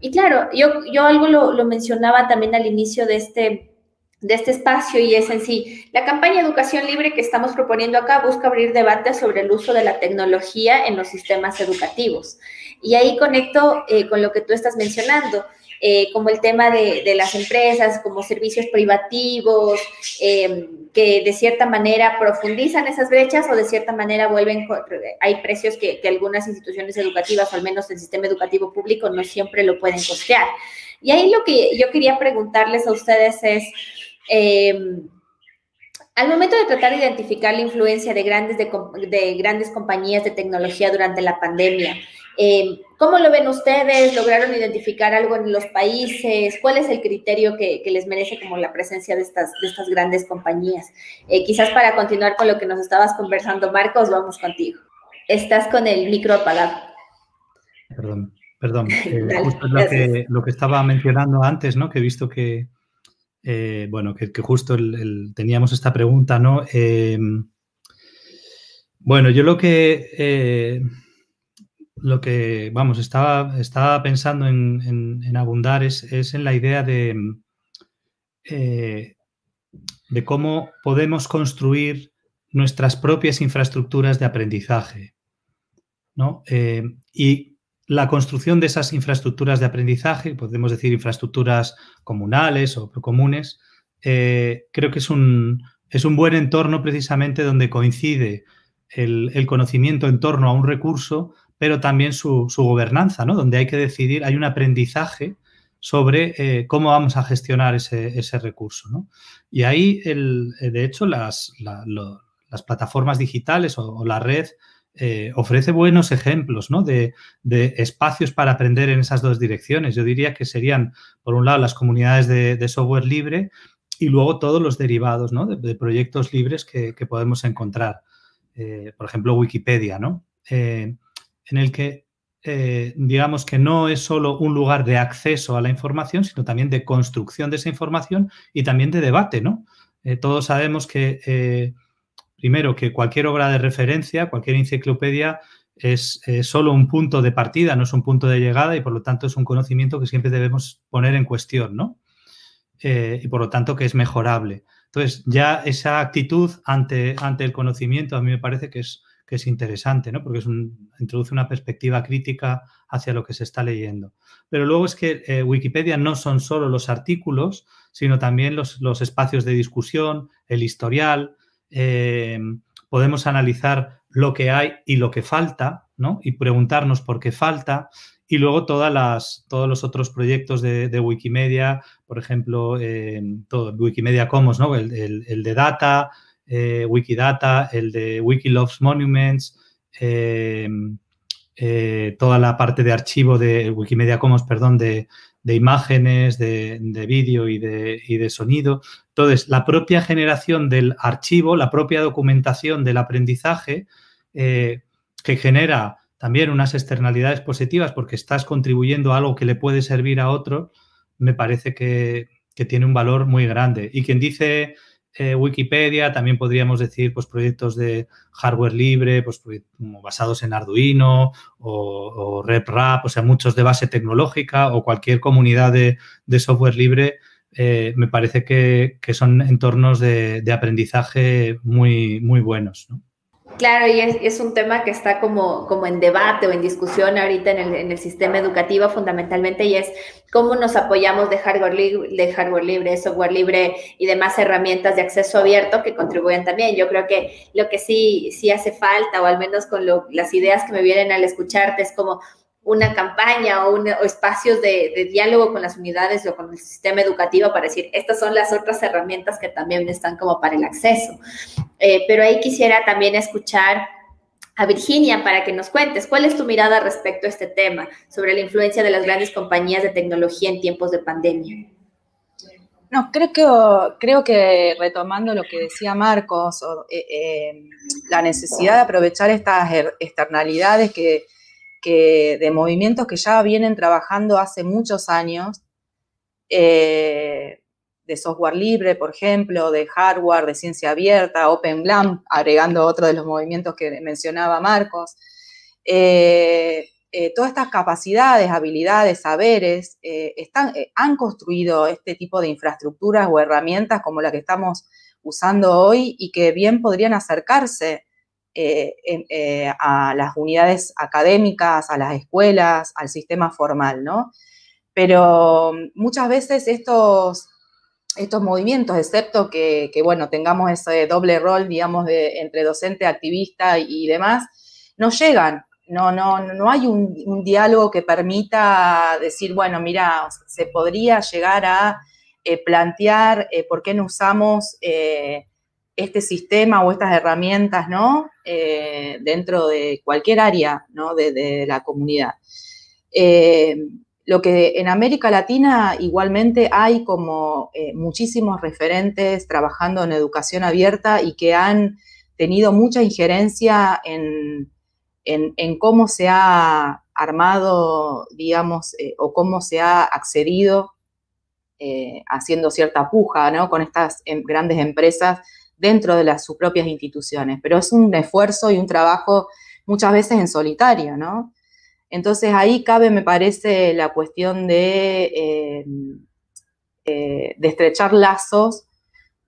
Y claro, yo, yo algo lo, lo mencionaba también al inicio de este, de este espacio y es en sí, la campaña Educación Libre que estamos proponiendo acá busca abrir debate sobre el uso de la tecnología en los sistemas educativos. Y ahí conecto eh, con lo que tú estás mencionando. Eh, como el tema de, las empresas, como servicios privativos, em, que de cierta manera profundizan esas brechas o de cierta manera vuelven, hay precios que, algunas instituciones educativas, o al menos el sistema educativo público, no siempre lo pueden costear. Y ahí lo que yo quería preguntarles a ustedes es, em, al momento de tratar de identificar la influencia de grandes, de grandes compañías de tecnología durante la pandemia, eh, ¿Cómo lo ven ustedes? ¿Lograron identificar algo en los países? ¿Cuál es el criterio que, les merece como la presencia de estas, de estas grandes compañías? Eh, quizás para continuar con lo que nos estabas conversando, Marcos, vamos contigo. Estás con el micro apagado. Perdón, perdón. Eh, justo lo que, lo que, estaba mencionando antes, ¿no? Que he visto que, bueno, que, justo teníamos esta pregunta, ¿no? bueno, yo lo que lo que, vamos, estaba, estaba pensando en, abundar es, en la idea de, eh, de cómo podemos construir nuestras propias infraestructuras de aprendizaje. ¿no? Eh, y la construcción de esas infraestructuras de aprendizaje, podemos decir infraestructuras comunales o comunes, eh, creo que es un, es un buen entorno precisamente donde coincide el, el, conocimiento en torno a un recurso pero también su, gobernanza, ¿no? Donde hay que decidir, hay un aprendizaje sobre eh, cómo vamos a gestionar ese, recurso, ¿no? Y ahí, el, eh, de hecho, las, las, plataformas digitales o, la red eh, ofrece buenos ejemplos ¿no? de, espacios para aprender en esas dos direcciones. Yo diría que serían, por un lado, las comunidades de, software libre y luego todos los derivados ¿no? de, proyectos libres que, podemos encontrar. por ejemplo, Wikipedia, ¿no? En el que eh, digamos que no es solo un lugar de acceso a la información, sino también de construcción de esa información y también de debate, ¿no? Eh, todos sabemos que, eh, primero, que cualquier obra de referencia, cualquier enciclopedia es solo un punto de partida, no es un punto de llegada y por lo tanto es un conocimiento que siempre debemos poner en cuestión, ¿no? y por lo tanto que es mejorable. Entonces, ya esa actitud ante, ante el conocimiento a mí me parece que es que es interesante, ¿no? Porque introduce una perspectiva crítica hacia lo que se está leyendo. Pero luego es que eh, Wikipedia no son solo los artículos, sino también los, espacios de discusión, el historial. Eh, podemos analizar lo que hay y lo que falta, ¿no? Y preguntarnos por qué falta. Y luego todas las, todos los otros proyectos de, Wikimedia, por ejemplo, eh, todo, Wikimedia Commons, ¿no? El, el, de Data, eh, Wikidata, el de Wikiloves Monuments, eh, toda la parte de archivo de Wikimedia Commons, perdón, de, imágenes, de, vídeo y de, y de, sonido. Entonces, la propia generación del archivo, la propia documentación del aprendizaje, que genera también unas externalidades positivas porque estás contribuyendo a algo que le puede servir a otro, me parece que, tiene un valor muy grande. Y quien dice eh, Wikipedia, también podríamos decir pues, proyectos de hardware libre, pues, basados en Arduino o, RepRap, o sea, muchos de base tecnológica o cualquier comunidad de, software libre, eh, me parece que, son entornos de, de, aprendizaje muy, muy buenos. ¿no? Claro, y es, un tema que está como, como en debate o en discusión ahorita en el, en el sistema educativo fundamentalmente y es cómo nos apoyamos de hardware, libre, de hardware libre, software libre y demás herramientas de acceso abierto que contribuyen también. Yo creo que lo que sí, sí hace falta, o al menos con las ideas que me vienen al escucharte, es como una campaña o, espacios de, diálogo con las unidades o con el sistema educativo para decir, estas son las otras herramientas que también están como para el acceso. Eh, pero ahí quisiera también escuchar a Virginia para que nos cuentes cuál es tu mirada respecto a este tema sobre la influencia de las grandes compañías de tecnología en tiempos de pandemia. No, creo que, creo que retomando lo que decía Marcos, eh, eh, la necesidad de aprovechar estas externalidades que, de movimientos que ya vienen trabajando hace muchos años, eh, de software libre, por ejemplo, de hardware, de ciencia abierta, Open GLAM, agregando otro de los movimientos que mencionaba Marcos. Eh, eh, todas estas capacidades, habilidades, saberes, están, han construido este tipo de infraestructuras o herramientas como la que estamos usando hoy y que bien podrían acercarse eh, eh, a las unidades académicas, a las escuelas, al sistema formal, ¿no? Pero muchas veces estos, estos movimientos, excepto que, bueno, tengamos ese doble rol, digamos, de, entre docente, activista y, demás, no llegan. No, no, no hay un, diálogo que permita decir, bueno, mira, se podría llegar a eh, plantear por qué no usamos este sistema o estas herramientas, ¿no? Eh, dentro de cualquier área, ¿no? De, la comunidad. Eh, lo que en América Latina igualmente hay como eh, muchísimos referentes trabajando en educación abierta y que han tenido mucha injerencia en, cómo se ha armado, digamos, o cómo se ha accedido haciendo cierta puja, ¿no? Con estas em, grandes empresas dentro de sus propias instituciones, pero es un esfuerzo y un trabajo muchas veces en solitario, ¿no? Entonces ahí cabe, me parece, la cuestión de, eh, eh, estrechar lazos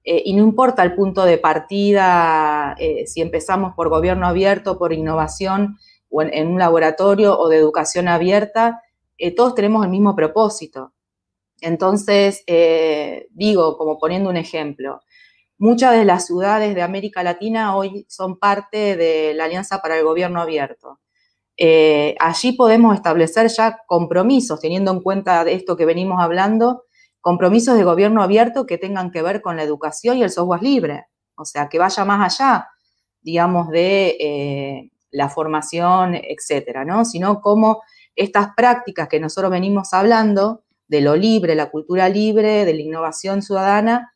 eh, y no importa el punto de partida, si empezamos por gobierno abierto, por innovación o en un laboratorio o de educación abierta, todos tenemos el mismo propósito. Entonces, digo, como poniendo un ejemplo, Muchas de las ciudades de América Latina hoy son parte de la Alianza para el Gobierno Abierto. Eh, allí podemos establecer ya compromisos, teniendo en cuenta de esto que venimos hablando, compromisos de gobierno abierto que tengan que ver con la educación y el software libre. O sea, que vaya más allá, digamos, de eh, la formación, etcétera, ¿no? Sino como estas prácticas que nosotros venimos hablando, de lo libre, la cultura libre, de la innovación ciudadana,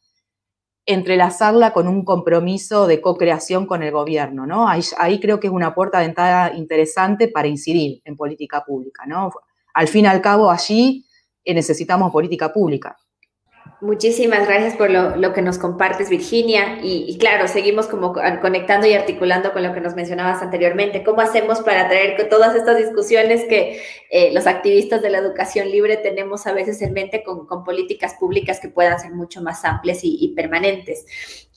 entrelazarla con un compromiso de co-creación con el gobierno, ¿no? Ahí, creo que es una puerta de entrada interesante para incidir en política pública, ¿no? Al fin y al cabo, allí eh, necesitamos política pública. Muchísimas gracias por lo, que nos compartes, Virginia. Y, claro, seguimos como conectando y articulando con lo que nos mencionabas anteriormente. ¿Cómo hacemos para traer todas estas discusiones que eh, los activistas de la educación libre tenemos a veces en mente con, políticas públicas que puedan ser mucho más amplias y permanentes?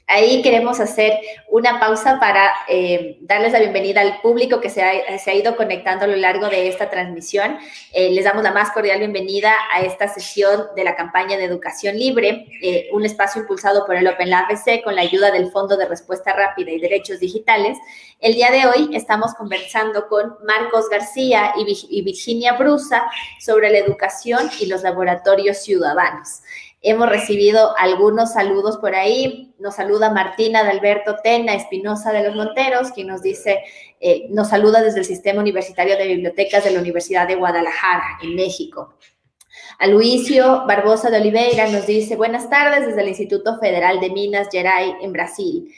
Ahí queremos hacer una pausa para eh, darles la bienvenida al público que se ha, ido conectando a lo largo de esta transmisión. Eh, les damos la más cordial bienvenida a esta sesión de la campaña de educación libre, eh, un espacio impulsado por el Open Lab con la ayuda del Fondo de Respuesta Rápida y Derechos Digitales. El día de hoy estamos conversando con Marcos García y Virginia Brusa sobre la educación y los laboratorios ciudadanos. Hemos recibido algunos saludos por ahí. Nos saluda Martina de Alberto Tena Espinosa de los Monteros, quien nos dice, eh, nos saluda desde el Sistema Universitario de Bibliotecas de la Universidad de Guadalajara, en México. A Luisio Barbosa de Oliveira nos dice, buenas tardes desde el Instituto Federal de Minas Gerais en Brasil.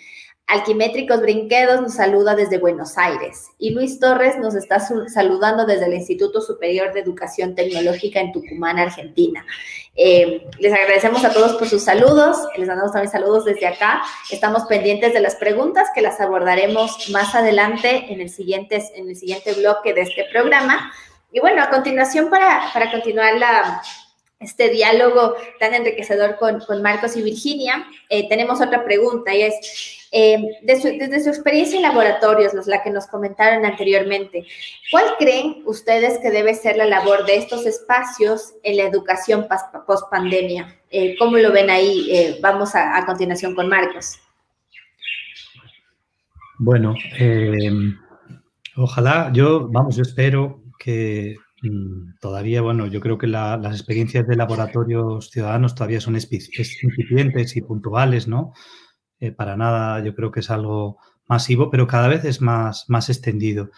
Alquimétricos Brinquedos nos saluda desde Buenos Aires y Luis Torres nos está saludando desde el Instituto Superior de Educación Tecnológica en Tucumán, Argentina. Eh, les agradecemos a todos por sus saludos, les mandamos también saludos desde acá. Estamos pendientes de las preguntas que las abordaremos más adelante en el siguiente, en el siguiente bloque de este programa. Y bueno, a continuación, para, para continuar la, este diálogo tan enriquecedor con, con Marcos y Virginia, eh, tenemos otra pregunta y es, eh, desde su experiencia en laboratorios, la que nos comentaron anteriormente, ¿cuál creen ustedes que debe ser la labor de estos espacios en la educación post pandemia? Eh, ¿Cómo lo ven ahí? Eh, vamos a, a, continuación con Marcos. Bueno, ojalá, yo, vamos, yo espero que todavía, bueno, yo creo que las experiencias de laboratorios ciudadanos todavía son incipientes y puntuales, ¿no? Eh, para nada yo creo que es algo masivo, pero cada vez es más, más extendido.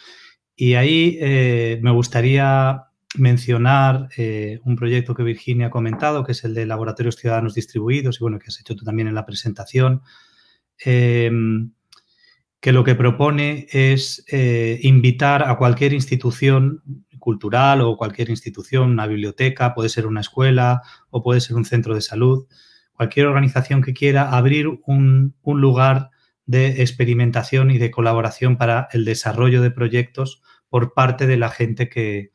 Y ahí eh, me gustaría mencionar eh, un proyecto que Virginia ha comentado, que es el de Laboratorios Ciudadanos Distribuidos, y bueno, que has hecho tú también en la presentación, em, que lo que propone es invitar a cualquier institución cultural o cualquier institución, una biblioteca, puede ser una escuela o puede ser un centro de salud, cualquier organización que quiera abrir un, lugar de experimentación y de colaboración para el desarrollo de proyectos por parte de la gente que,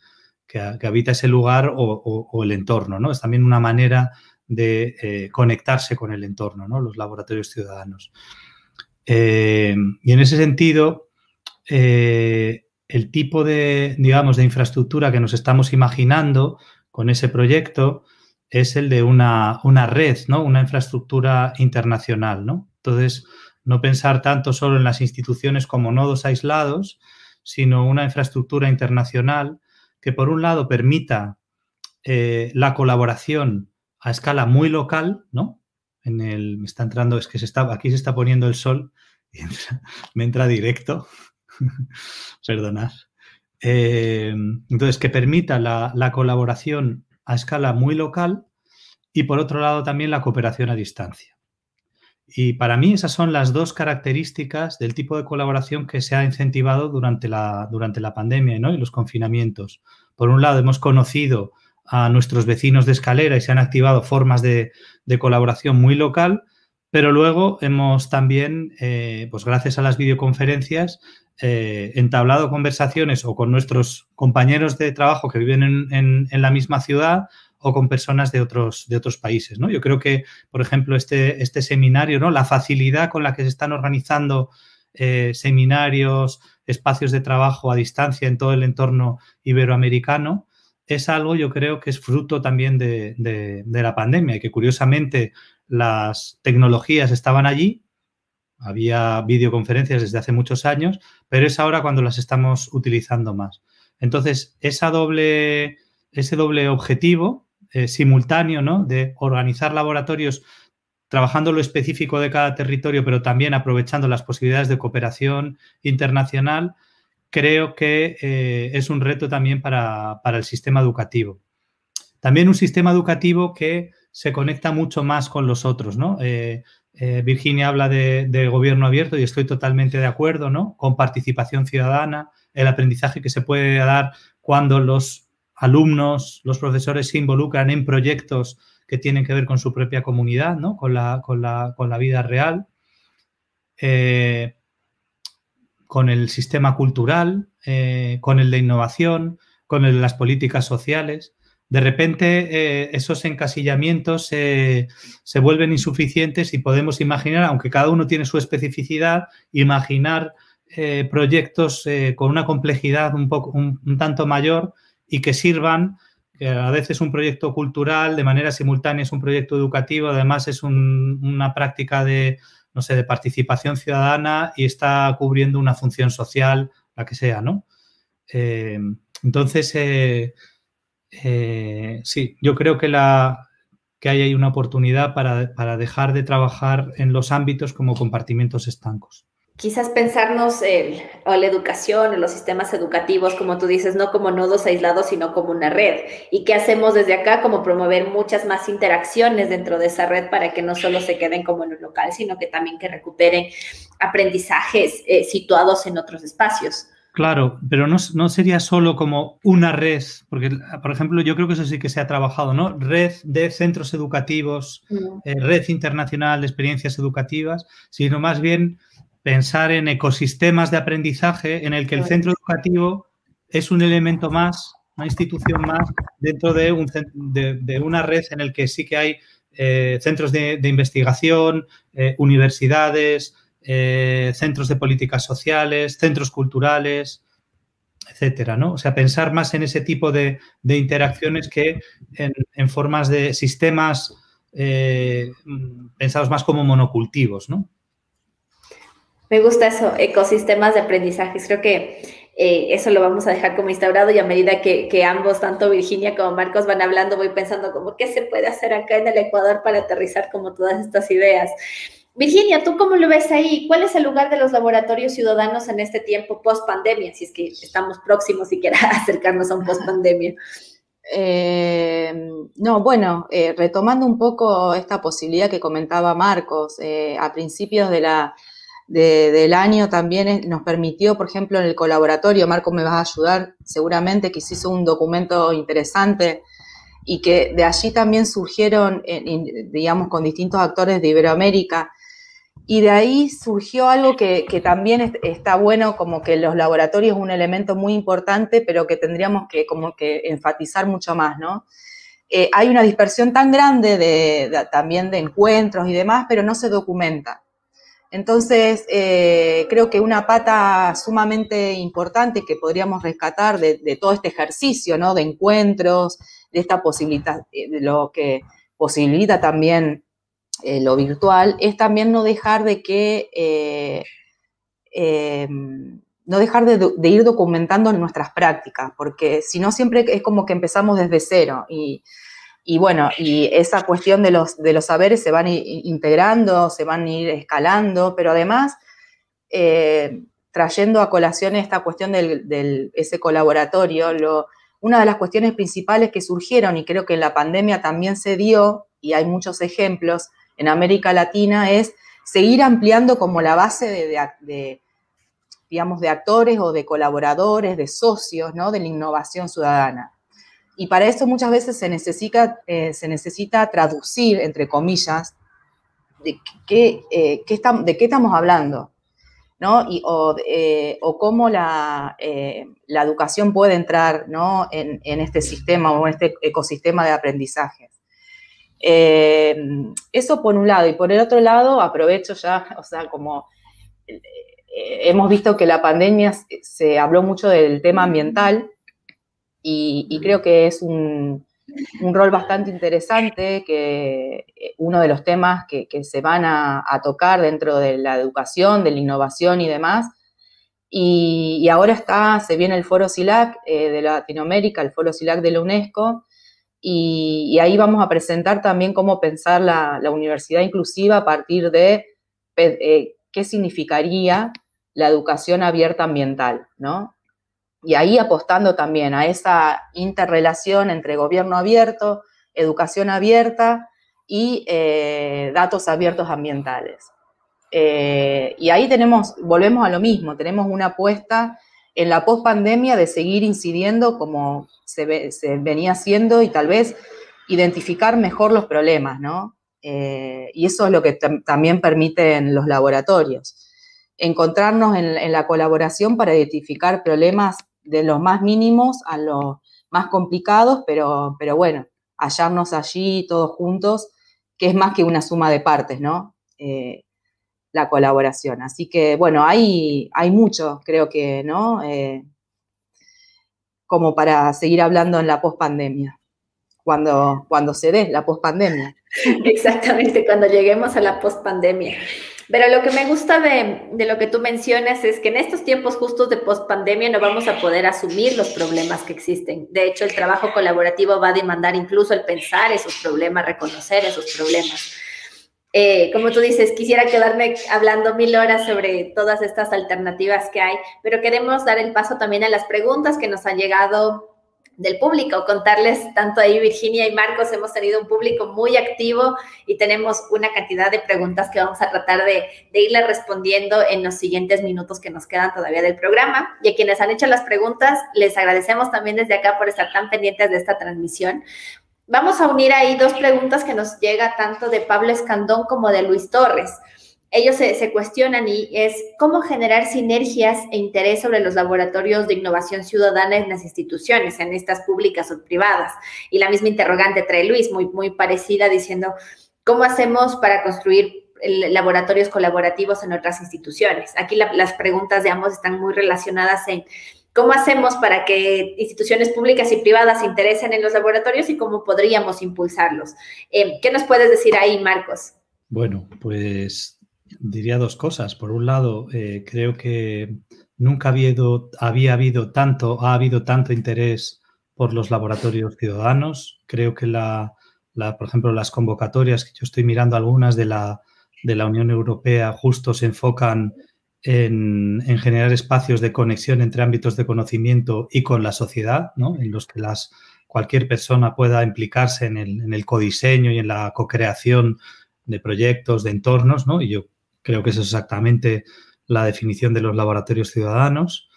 habita ese lugar o, el entorno, ¿no? Es también una manera de eh, conectarse con el entorno, ¿no? Los laboratorios ciudadanos. Eh, y en ese sentido, eh, el tipo de, digamos, de infraestructura que nos estamos imaginando con ese proyecto es el de una, red, ¿no? Una infraestructura internacional, ¿no? Entonces, no pensar tanto solo en las instituciones como nodos aislados, sino una infraestructura internacional que, por un lado, permita eh, la colaboración a escala muy local, ¿no? En el, me está entrando, es que se está, aquí se está poniendo el sol y me entra directo. Perdonad. Eh, entonces, que permita la, la colaboración a escala muy local y por otro lado también la cooperación a distancia. Y para mí esas son las dos características del tipo de colaboración que se ha incentivado durante la, durante la pandemia ¿no? y los confinamientos. Por un lado, hemos conocido a nuestros vecinos de escalera y se han activado formas de, colaboración muy local, pero luego hemos también, eh, pues gracias a las videoconferencias, eh, entablado conversaciones o con nuestros compañeros de trabajo que viven en, la misma ciudad o con personas de otros, de otros países. ¿no? Yo creo que, por ejemplo, este, este seminario, ¿no? la facilidad con la que se están organizando eh, seminarios, espacios de trabajo a distancia en todo el entorno iberoamericano, es algo yo creo que es fruto también de, de la pandemia y que curiosamente las tecnologías estaban allí, había videoconferencias desde hace muchos años, pero es ahora cuando las estamos utilizando más. Entonces, esa doble, ese doble objetivo eh, simultáneo ¿no? de organizar laboratorios trabajando lo específico de cada territorio, pero también aprovechando las posibilidades de cooperación internacional, creo que eh, es un reto también para, el sistema educativo. También un sistema educativo que se conecta mucho más con los otros, ¿no? Eh, eh, Virginia habla de, gobierno abierto y estoy totalmente de acuerdo, ¿no? Con participación ciudadana, el aprendizaje que se puede dar cuando los alumnos, los profesores se involucran en proyectos que tienen que ver con su propia comunidad, ¿no? Con la, con la, vida real, eh, con el sistema cultural, con el de innovación, con el de las políticas sociales de repente eh, esos encasillamientos se vuelven insuficientes y podemos imaginar, aunque cada uno tiene su especificidad, imaginar eh, proyectos eh, con una complejidad un, poco, un, tanto mayor y que sirvan, a veces un proyecto cultural, de manera simultánea es un proyecto educativo, además es una práctica de, no sé, de participación ciudadana y está cubriendo una función social, la que sea, ¿no? entonces, eh, sí, yo creo que, la, que hay ahí una oportunidad para, para dejar de trabajar en los ámbitos como compartimentos estancos quizás pensarnos el, o la educación o los sistemas educativos, como tú dices, no como nodos aislados, sino como una red. ¿Y qué hacemos desde acá? Como promover muchas más interacciones dentro de esa red para que no solo se queden como en un local, sino que también que recuperen aprendizajes eh, situados en otros espacios. Claro, pero no, no, sería solo como una red, porque, por ejemplo, yo creo que eso sí que se ha trabajado, ¿no? Red de centros educativos, mm. eh, red internacional de experiencias educativas, sino más bien pensar en ecosistemas de aprendizaje en el que el centro educativo es un elemento más, una institución más dentro de, un, de, una red en el que sí que hay eh, centros de, investigación, eh, universidades, eh, centros de políticas sociales, centros culturales, etcétera, ¿no? O sea, pensar más en ese tipo de, interacciones que en, formas de sistemas pensados más como monocultivos, ¿no? Me gusta eso, ecosistemas de aprendizajes. Creo que eh, eso lo vamos a dejar como instaurado y a medida que, ambos, tanto Virginia como Marcos, van hablando, voy pensando como qué se puede hacer acá en el Ecuador para aterrizar como todas estas ideas. Virginia, ¿tú cómo lo ves ahí? ¿Cuál es el lugar de los laboratorios ciudadanos en este tiempo post pandemia? Si es que estamos próximos siquiera acercarnos a un post pandemia. Eh, no, bueno, eh, retomando un poco esta posibilidad que comentaba Marcos, a principios del año también nos permitió, por ejemplo, en el colaboratorio, Marco me va a ayudar seguramente, que se hizo un documento interesante y que de allí también surgieron, digamos, con distintos actores de Iberoamérica. Y de ahí surgió algo que, también está bueno, como que los laboratorios es un elemento muy importante, pero que tendríamos que como que enfatizar mucho más, ¿no? Eh, hay una dispersión tan grande de, también de encuentros y demás, pero no se documenta. Entonces, eh, creo que una pata sumamente importante que podríamos rescatar de, todo este ejercicio, ¿no? De encuentros, de esta posibilidad, eh, de lo que posibilita también eh, lo virtual, es también no dejar de que, no dejar de, de, ir documentando nuestras prácticas, porque si no siempre es como que empezamos desde cero. Y y bueno, y esa cuestión de los, de los saberes se van integrando, se van a ir escalando, pero además eh, trayendo a colación esta cuestión del, ese colaboratorio, lo, una de las cuestiones principales que surgieron, y creo que en la pandemia también se dio, y hay muchos ejemplos en América Latina, es seguir ampliando como la base de, digamos, de actores o de colaboradores, de socios, ¿no? De la innovación ciudadana. Y para eso muchas veces se necesita, eh, se necesita traducir, entre comillas, de qué, eh, estamos hablando, ¿no? Y, o, eh, cómo la, educación puede entrar ¿no? en, este sistema o en este ecosistema de aprendizaje. Eso por un lado. Y por el otro lado, aprovecho ya, o sea, como hemos visto que la pandemia se habló mucho del tema ambiental y, creo que es un, rol bastante interesante, que eh, uno de los temas que, se van a, tocar dentro de la educación, de la innovación y demás. Y, ahora está, se viene el Foro SILAC eh, de Latinoamérica, el Foro SILAC de la UNESCO, y, ahí vamos a presentar también cómo pensar la, universidad inclusiva a partir de eh, qué significaría la educación abierta ambiental, ¿no? y ahí apostando también a esa interrelación entre gobierno abierto, educación abierta y eh, datos abiertos ambientales. Eh, y ahí tenemos, volvemos a lo mismo, tenemos una apuesta en la pospandemia de seguir incidiendo como se, venía haciendo y tal vez identificar mejor los problemas, ¿no? Eh, y eso es lo que también permiten los laboratorios. Encontrarnos en, la colaboración para identificar problemas de los más mínimos a los más complicados, pero, pero bueno, hallarnos allí todos juntos, que es más que una suma de partes, ¿no? Eh, la colaboración. Así que, bueno, hay, hay mucho, creo que, ¿no? Eh, como para seguir hablando en la pospandemia, cuando, cuando se dé la pospandemia. Exactamente, cuando lleguemos a la pospandemia. Pero lo que me gusta de, de, lo que tú mencionas es que en estos tiempos justos de post-pandemia no vamos a poder asumir los problemas que existen. De hecho, el trabajo colaborativo va a demandar incluso el pensar esos problemas, reconocer esos problemas. Eh, como tú dices, quisiera quedarme hablando mil horas sobre todas estas alternativas que hay, pero queremos dar el paso también a las preguntas que nos han llegado del público, contarles tanto ahí Virginia y Marcos, hemos tenido un público muy activo y tenemos una cantidad de preguntas que vamos a tratar de, de irle respondiendo en los siguientes minutos que nos quedan todavía del programa. Y a quienes han hecho las preguntas, les agradecemos también desde acá por estar tan pendientes de esta transmisión. Vamos a unir ahí dos preguntas que nos llega tanto de Pablo Escandón como de Luis Torres ellos se, cuestionan y es cómo generar sinergias e interés sobre los laboratorios de innovación ciudadana en las instituciones, en estas públicas o privadas. Y la misma interrogante trae Luis, muy, muy parecida, diciendo, ¿cómo hacemos para construir laboratorios colaborativos en otras instituciones? Aquí las preguntas de ambos están muy relacionadas en ¿Cómo hacemos para que instituciones públicas y privadas se interesen en los laboratorios y cómo podríamos impulsarlos? Eh, ¿Qué nos puedes decir ahí, Marcos? Bueno, pues Diría dos cosas. Por un lado, eh, creo que nunca había habido tanto, ha habido tanto interés por los laboratorios ciudadanos. Creo que la, por ejemplo, las convocatorias que yo estoy mirando algunas de la, de la Unión Europea justo se enfocan en, generar espacios de conexión entre ámbitos de conocimiento y con la sociedad, ¿no? en los que las, cualquier persona pueda implicarse en el, en el codiseño y en la co-creación de proyectos, de entornos, ¿no? Y yo Creo que es exactamente la definición de los laboratorios ciudadanos.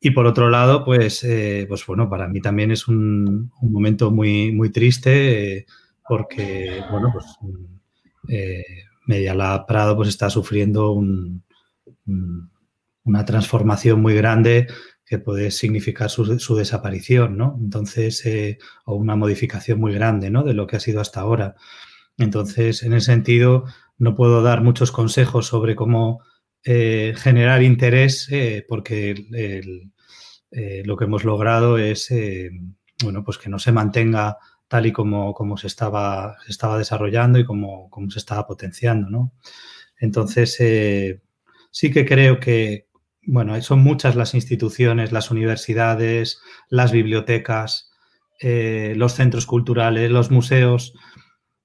Y por otro lado, pues, eh, pues bueno, para mí también es un, momento muy, muy triste eh, porque, bueno, pues eh, Media Prado pues está sufriendo una transformación muy grande que puede significar su, su desaparición, ¿no? Entonces, o una modificación muy grande, ¿no? De lo que ha sido hasta ahora. Entonces, en ese sentido, no puedo dar muchos consejos sobre cómo eh, generar interés eh, porque eh, lo que hemos logrado es bueno, pues que no se mantenga tal y como, como se, estaba, se estaba desarrollando y como, como se estaba potenciando. ¿no? Entonces, sí que creo que bueno, son muchas las instituciones, las universidades, las bibliotecas, los centros culturales, los museos,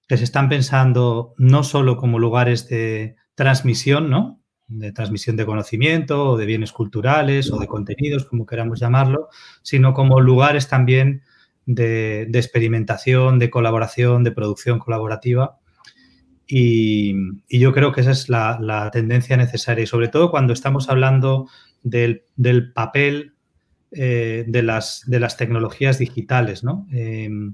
que se están pensando no solo como lugares de transmisión, ¿no? De transmisión de conocimiento o de bienes culturales o de contenidos, como queramos llamarlo, sino como lugares también de, experimentación, de colaboración, de producción colaborativa. Y, yo creo que esa es la, tendencia necesaria y sobre todo cuando estamos hablando del, papel eh, de, las, de, las, tecnologías digitales, ¿no? Em,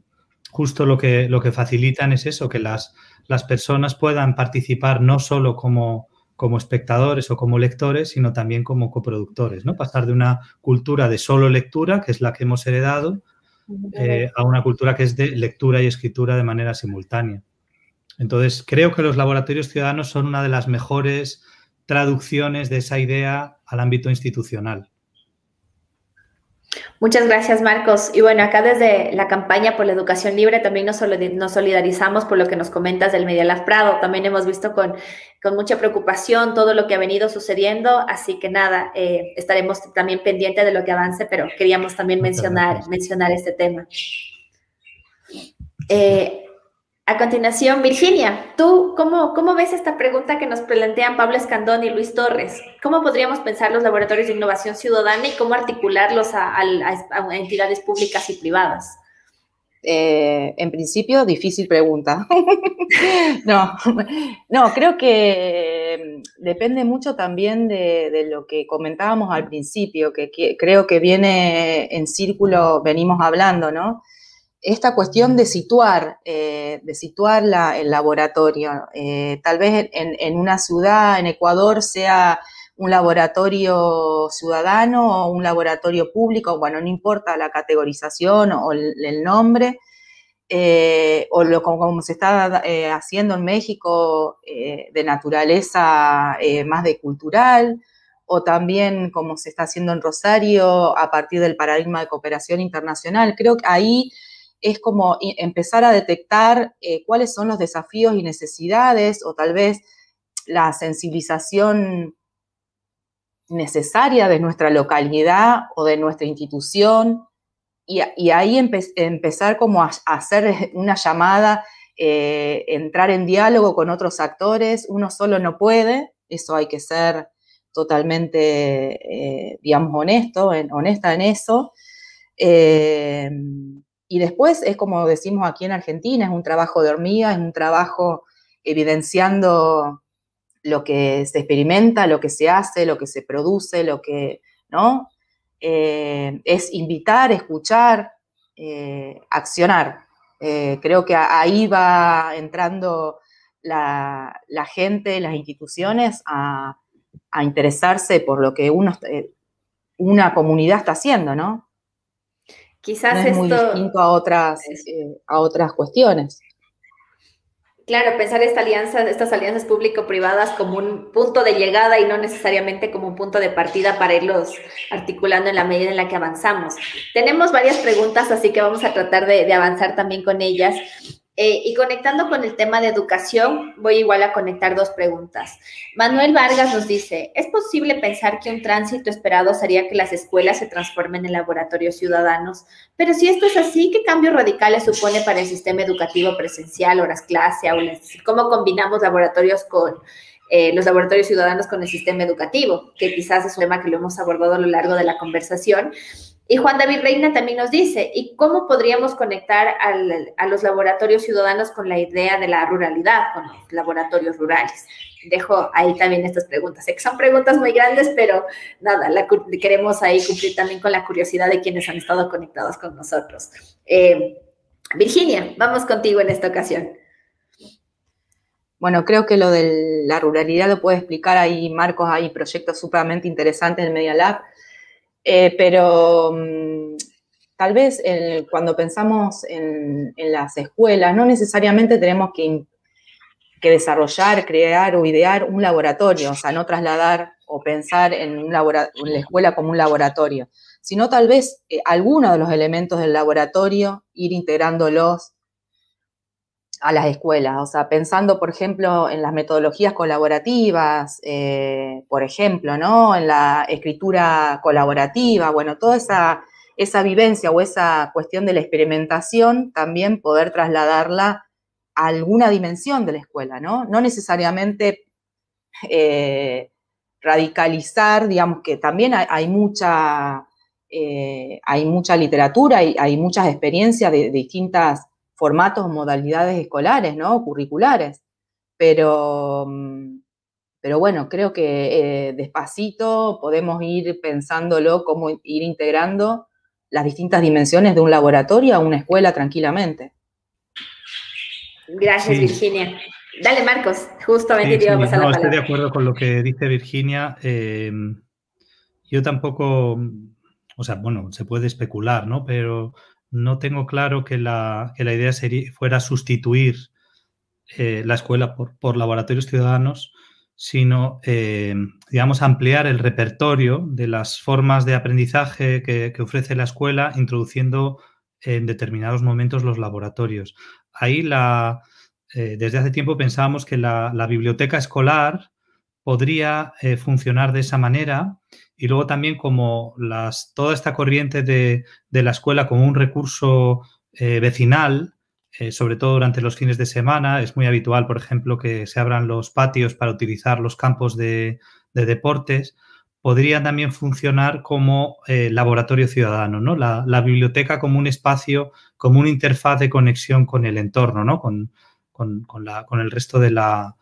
justo lo que, lo que facilitan es eso, que las, las personas puedan participar no solo como, como espectadores o como lectores, sino también como coproductores, ¿no? Pasar de una cultura de solo lectura, que es la que hemos heredado, eh, a una cultura que es de lectura y escritura de manera simultánea. Entonces, creo que los laboratorios ciudadanos son una de las mejores traducciones de esa idea al ámbito institucional. Muchas gracias, Marcos. Y bueno, acá desde la campaña por la educación libre también nos, solidarizamos por lo que nos comentas del Media Lab Prado. También hemos visto con, con, mucha preocupación todo lo que ha venido sucediendo. Así que nada, eh, estaremos también pendientes de lo que avance, pero queríamos también mencionar, mencionar este tema. Eh, a continuación, Virginia, ¿tú cómo, cómo ves esta pregunta que nos plantean Pablo Escandón y Luis Torres? ¿Cómo podríamos pensar los laboratorios de innovación ciudadana y cómo articularlos a, entidades públicas y privadas? Eh, en principio, difícil pregunta. no, no, creo que depende mucho también de, lo que comentábamos al principio, que creo que viene en círculo, venimos hablando, ¿no? Esta cuestión de situar, eh, de situar el laboratorio. Eh, tal vez en, una ciudad, en Ecuador, sea un laboratorio ciudadano o un laboratorio público, bueno, no importa la categorización o el, nombre, eh, o lo como, se está haciendo en México de naturaleza más de cultural, o también como se está haciendo en Rosario a partir del paradigma de cooperación internacional. Creo que ahí es como empezar a detectar eh, cuáles son los desafíos y necesidades o tal vez la sensibilización necesaria de nuestra localidad o de nuestra institución y, ahí empezar como a, hacer una llamada, eh, entrar en diálogo con otros actores, uno solo no puede, eso hay que ser totalmente, eh, digamos, honesto, honesta en eso. Y después es como decimos aquí en Argentina, es un trabajo de hormiga, es un trabajo evidenciando lo que se experimenta, lo que se hace, lo que se produce, lo que, ¿no? Eh, es invitar, escuchar, eh, accionar. Eh, creo que ahí va entrando la, gente, las instituciones a, interesarse por lo que una comunidad está haciendo, ¿no? Quizás es muy distinto a otras, a otras cuestiones. Claro, pensar esta alianza, estas alianzas público-privadas como un punto de llegada y no necesariamente como un punto de partida para irlos articulando en la medida en la que avanzamos. Tenemos varias preguntas, así que vamos a tratar de, de avanzar también con ellas. Eh, y conectando con el tema de educación, voy igual a conectar dos preguntas. Manuel Vargas nos dice, ¿es posible pensar que un tránsito esperado sería que las escuelas se transformen en laboratorios ciudadanos? Pero si esto es así, ¿qué cambios radicales supone para el sistema educativo presencial, horas clase, aulas? ¿Cómo combinamos laboratorios con eh, los laboratorios ciudadanos con el sistema educativo? Que quizás es un tema que lo hemos abordado a lo largo de la conversación. Y Juan David Reina también nos dice, ¿y cómo podríamos conectar a los laboratorios ciudadanos con la idea de la ruralidad, con los laboratorios rurales? Dejo ahí también estas preguntas. Sé que son preguntas muy grandes, pero nada, queremos ahí cumplir también con la curiosidad de quienes han estado conectados con nosotros. Eh, Virginia, vamos contigo en esta ocasión. Bueno, creo que lo de la ruralidad lo puede explicar ahí Marcos, hay proyectos sumamente interesantes en Media Lab eh, pero mm, tal vez cuando pensamos en, las escuelas, no necesariamente tenemos que, desarrollar, crear o idear un laboratorio, o sea, no trasladar o pensar en, la escuela como un laboratorio, sino tal vez eh, algunos de los elementos del laboratorio, ir integrándolos a las escuelas, o sea, pensando, por ejemplo, en las metodologías colaborativas, eh, por ejemplo, ¿no? En la escritura colaborativa, bueno, toda esa, esa vivencia o esa cuestión de la experimentación, también poder trasladarla a alguna dimensión de la escuela, ¿no? No necesariamente eh, radicalizar, digamos que también hay, mucha, eh, hay mucha literatura, y hay muchas experiencias de distintas formatos, modalidades escolares, ¿no? Curriculares. Pero, mm, pero bueno, creo que eh, despacito podemos ir pensándolo, cómo ir integrando las distintas dimensiones de un laboratorio a una escuela tranquilamente. Gracias, Virginia. Dale, Marcos, justamente te iba a pasar la palabra. Estoy de acuerdo con lo que dice Virginia. Em, yo tampoco, o sea, bueno, se puede especular, ¿no? Pero no tengo claro que la, idea sería, fuera sustituir eh, la escuela por, laboratorios ciudadanos, sino, eh, digamos, ampliar el repertorio de las formas de aprendizaje que, ofrece la escuela, introduciendo en determinados momentos los laboratorios. Ahí, la, eh, desde hace tiempo pensábamos que la, biblioteca escolar podría funcionar de esa manera y luego también como las, toda esta corriente de, la escuela como un recurso eh, vecinal, eh, sobre todo durante los fines de semana, es muy habitual, por ejemplo, que se abran los patios para utilizar los campos de, deportes, podría también funcionar como eh, laboratorio ciudadano, ¿no? La, biblioteca como un espacio, como una interfaz de conexión con el entorno, ¿no? Con, la, con el resto de la,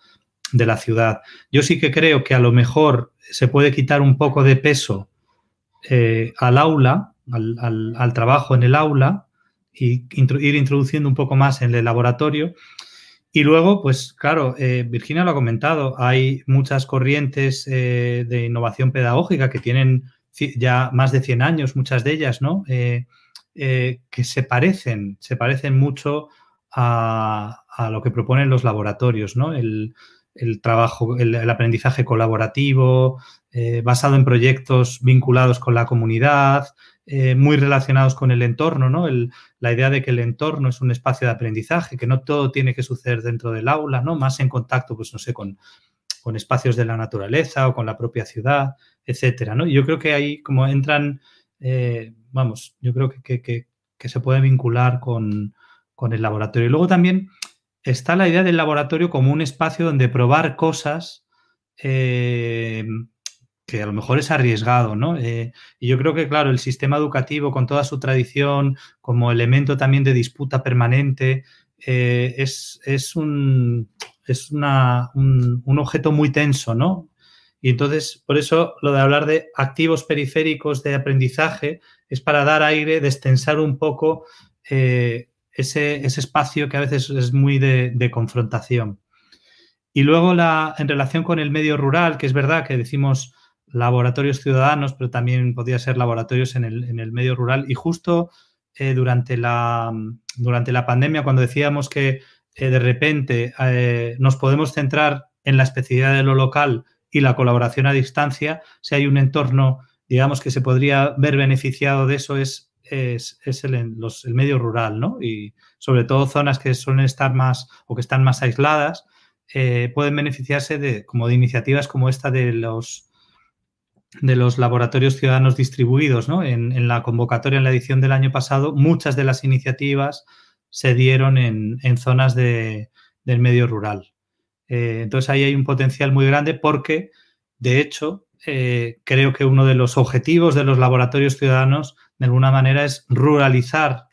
de la ciudad. Yo sí que creo que a lo mejor se puede quitar un poco de peso eh, al aula, al, trabajo en el aula, y ir introduciendo un poco más en el laboratorio. Y luego, pues claro, eh, Virginia lo ha comentado, hay muchas corrientes eh, de innovación pedagógica que tienen ya más de 100 años, muchas de ellas, ¿no? que se parecen, se parecen mucho a, a, lo que proponen los laboratorios, ¿no? El, el trabajo, el, aprendizaje colaborativo, eh, basado en proyectos vinculados con la comunidad, eh, muy relacionados con el entorno, ¿no? la idea de que el entorno es un espacio de aprendizaje, que no todo tiene que suceder dentro del aula, ¿no? Más en contacto, pues no sé, con, con espacios de la naturaleza o con la propia ciudad, etcétera. ¿no? yo creo que ahí como entran, eh, vamos, yo creo que, se puede vincular con, el laboratorio. Y luego también está la idea del laboratorio como un espacio donde probar cosas eh, que a lo mejor es arriesgado, ¿no? Eh, y yo creo que, claro, el sistema educativo con toda su tradición, como elemento también de disputa permanente, es, un, es un, un, objeto muy tenso, ¿no? Y entonces, por eso lo de hablar de activos periféricos de aprendizaje es para dar aire, destensar un poco eh, ese, espacio que a veces es muy de, confrontación. Y luego la, en relación con el medio rural, que es verdad que decimos laboratorios ciudadanos, pero también podría ser laboratorios en el, medio rural. Y justo eh, durante, la, durante la pandemia, cuando decíamos que eh, de repente nos podemos centrar en la especialidad de lo local y la colaboración a distancia, si hay un entorno, digamos, que se podría ver beneficiado de eso, es, es, el, medio rural, ¿no? Y sobre todo zonas que suelen estar más o que están más aisladas, eh, pueden beneficiarse de, como de iniciativas como esta de los de los laboratorios ciudadanos distribuidos, ¿no? En, la convocatoria, en la edición del año pasado, muchas de las iniciativas se dieron en, zonas del medio rural. Eh, entonces ahí hay un potencial muy grande porque, de hecho, eh, creo que uno de los objetivos de los laboratorios ciudadanos, de alguna manera, es ruralizar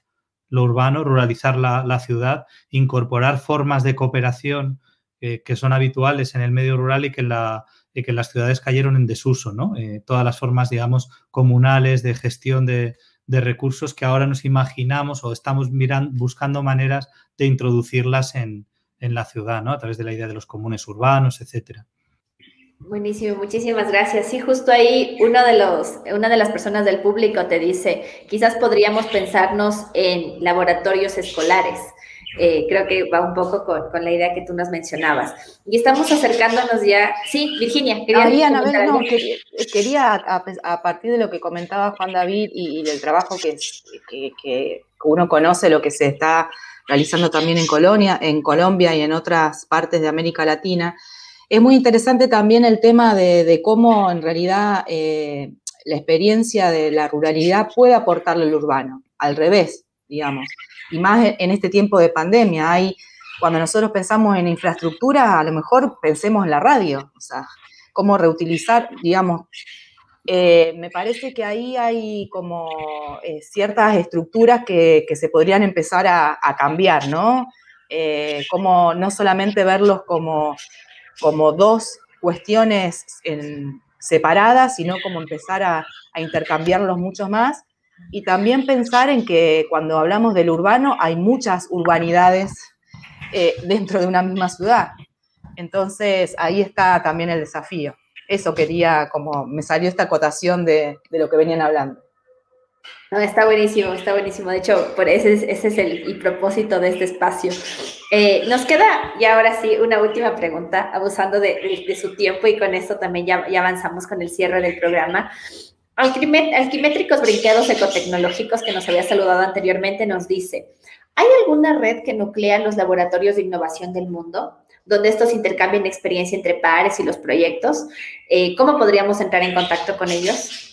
lo urbano, ruralizar la, ciudad, incorporar formas de cooperación eh, que son habituales en el medio rural y que, la, que las ciudades cayeron en desuso, ¿no? todas las formas, digamos, comunales de gestión de, de, recursos que ahora nos imaginamos o estamos mirando, buscando maneras de introducirlas en, en la ciudad, ¿no? A través de la idea de los comunes urbanos, etcétera. Buenísimo, muchísimas gracias. Sí, justo ahí uno de los, una de las personas del público te dice, quizás podríamos pensarnos en laboratorios escolares. Eh, creo que va un poco con, la idea que tú nos mencionabas. Y estamos acercándonos ya. Sí, Virginia, quería. no, quería, a, partir de lo que comentaba Juan David y, del trabajo que, que uno conoce, lo que se está realizando también en Colonia, en Colombia y en otras partes de América Latina. Es muy interesante también el tema de, cómo en realidad eh, la experiencia de la ruralidad puede aportarle al urbano, al revés, digamos. Y más en este tiempo de pandemia, hay, cuando nosotros pensamos en infraestructura, a lo mejor pensemos en la radio, o sea, cómo reutilizar, digamos, eh, me parece que ahí hay como eh, ciertas estructuras que, se podrían empezar a, cambiar, ¿no? Eh, como no solamente verlos como, como dos cuestiones separadas, sino como empezar a, intercambiarlos mucho más. Y también pensar en que cuando hablamos del urbano hay muchas urbanidades dentro de una misma ciudad. Entonces ahí está también el desafío eso quería, como me salió esta acotación de, lo que venían hablando. No, está buenísimo, está buenísimo. De hecho, por ese, es el, propósito de este espacio. Eh, nos queda ya ahora sí una última pregunta, abusando de, su tiempo y con esto también ya, avanzamos con el cierre del programa. Alquimétricos Brinqueados Ecotecnológicos, que nos había saludado anteriormente, nos dice, ¿hay alguna red que nuclea los laboratorios de innovación del mundo? donde estos intercambian experiencia entre pares y los proyectos. Eh, ¿Cómo podríamos entrar en contacto con ellos?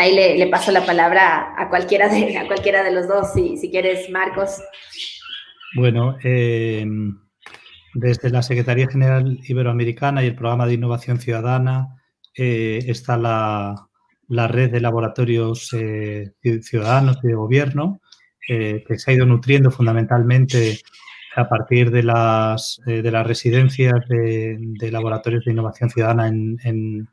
Ahí le, paso la palabra a cualquiera de, a cualquiera de los dos, si, si quieres, Marcos. Bueno, eh, desde la Secretaría General Iberoamericana y el Programa de Innovación Ciudadana eh, está la, red de laboratorios ciudadanos y de gobierno, que se ha ido nutriendo fundamentalmente a partir de las, eh, de las residencias de, laboratorios de innovación ciudadana en, en,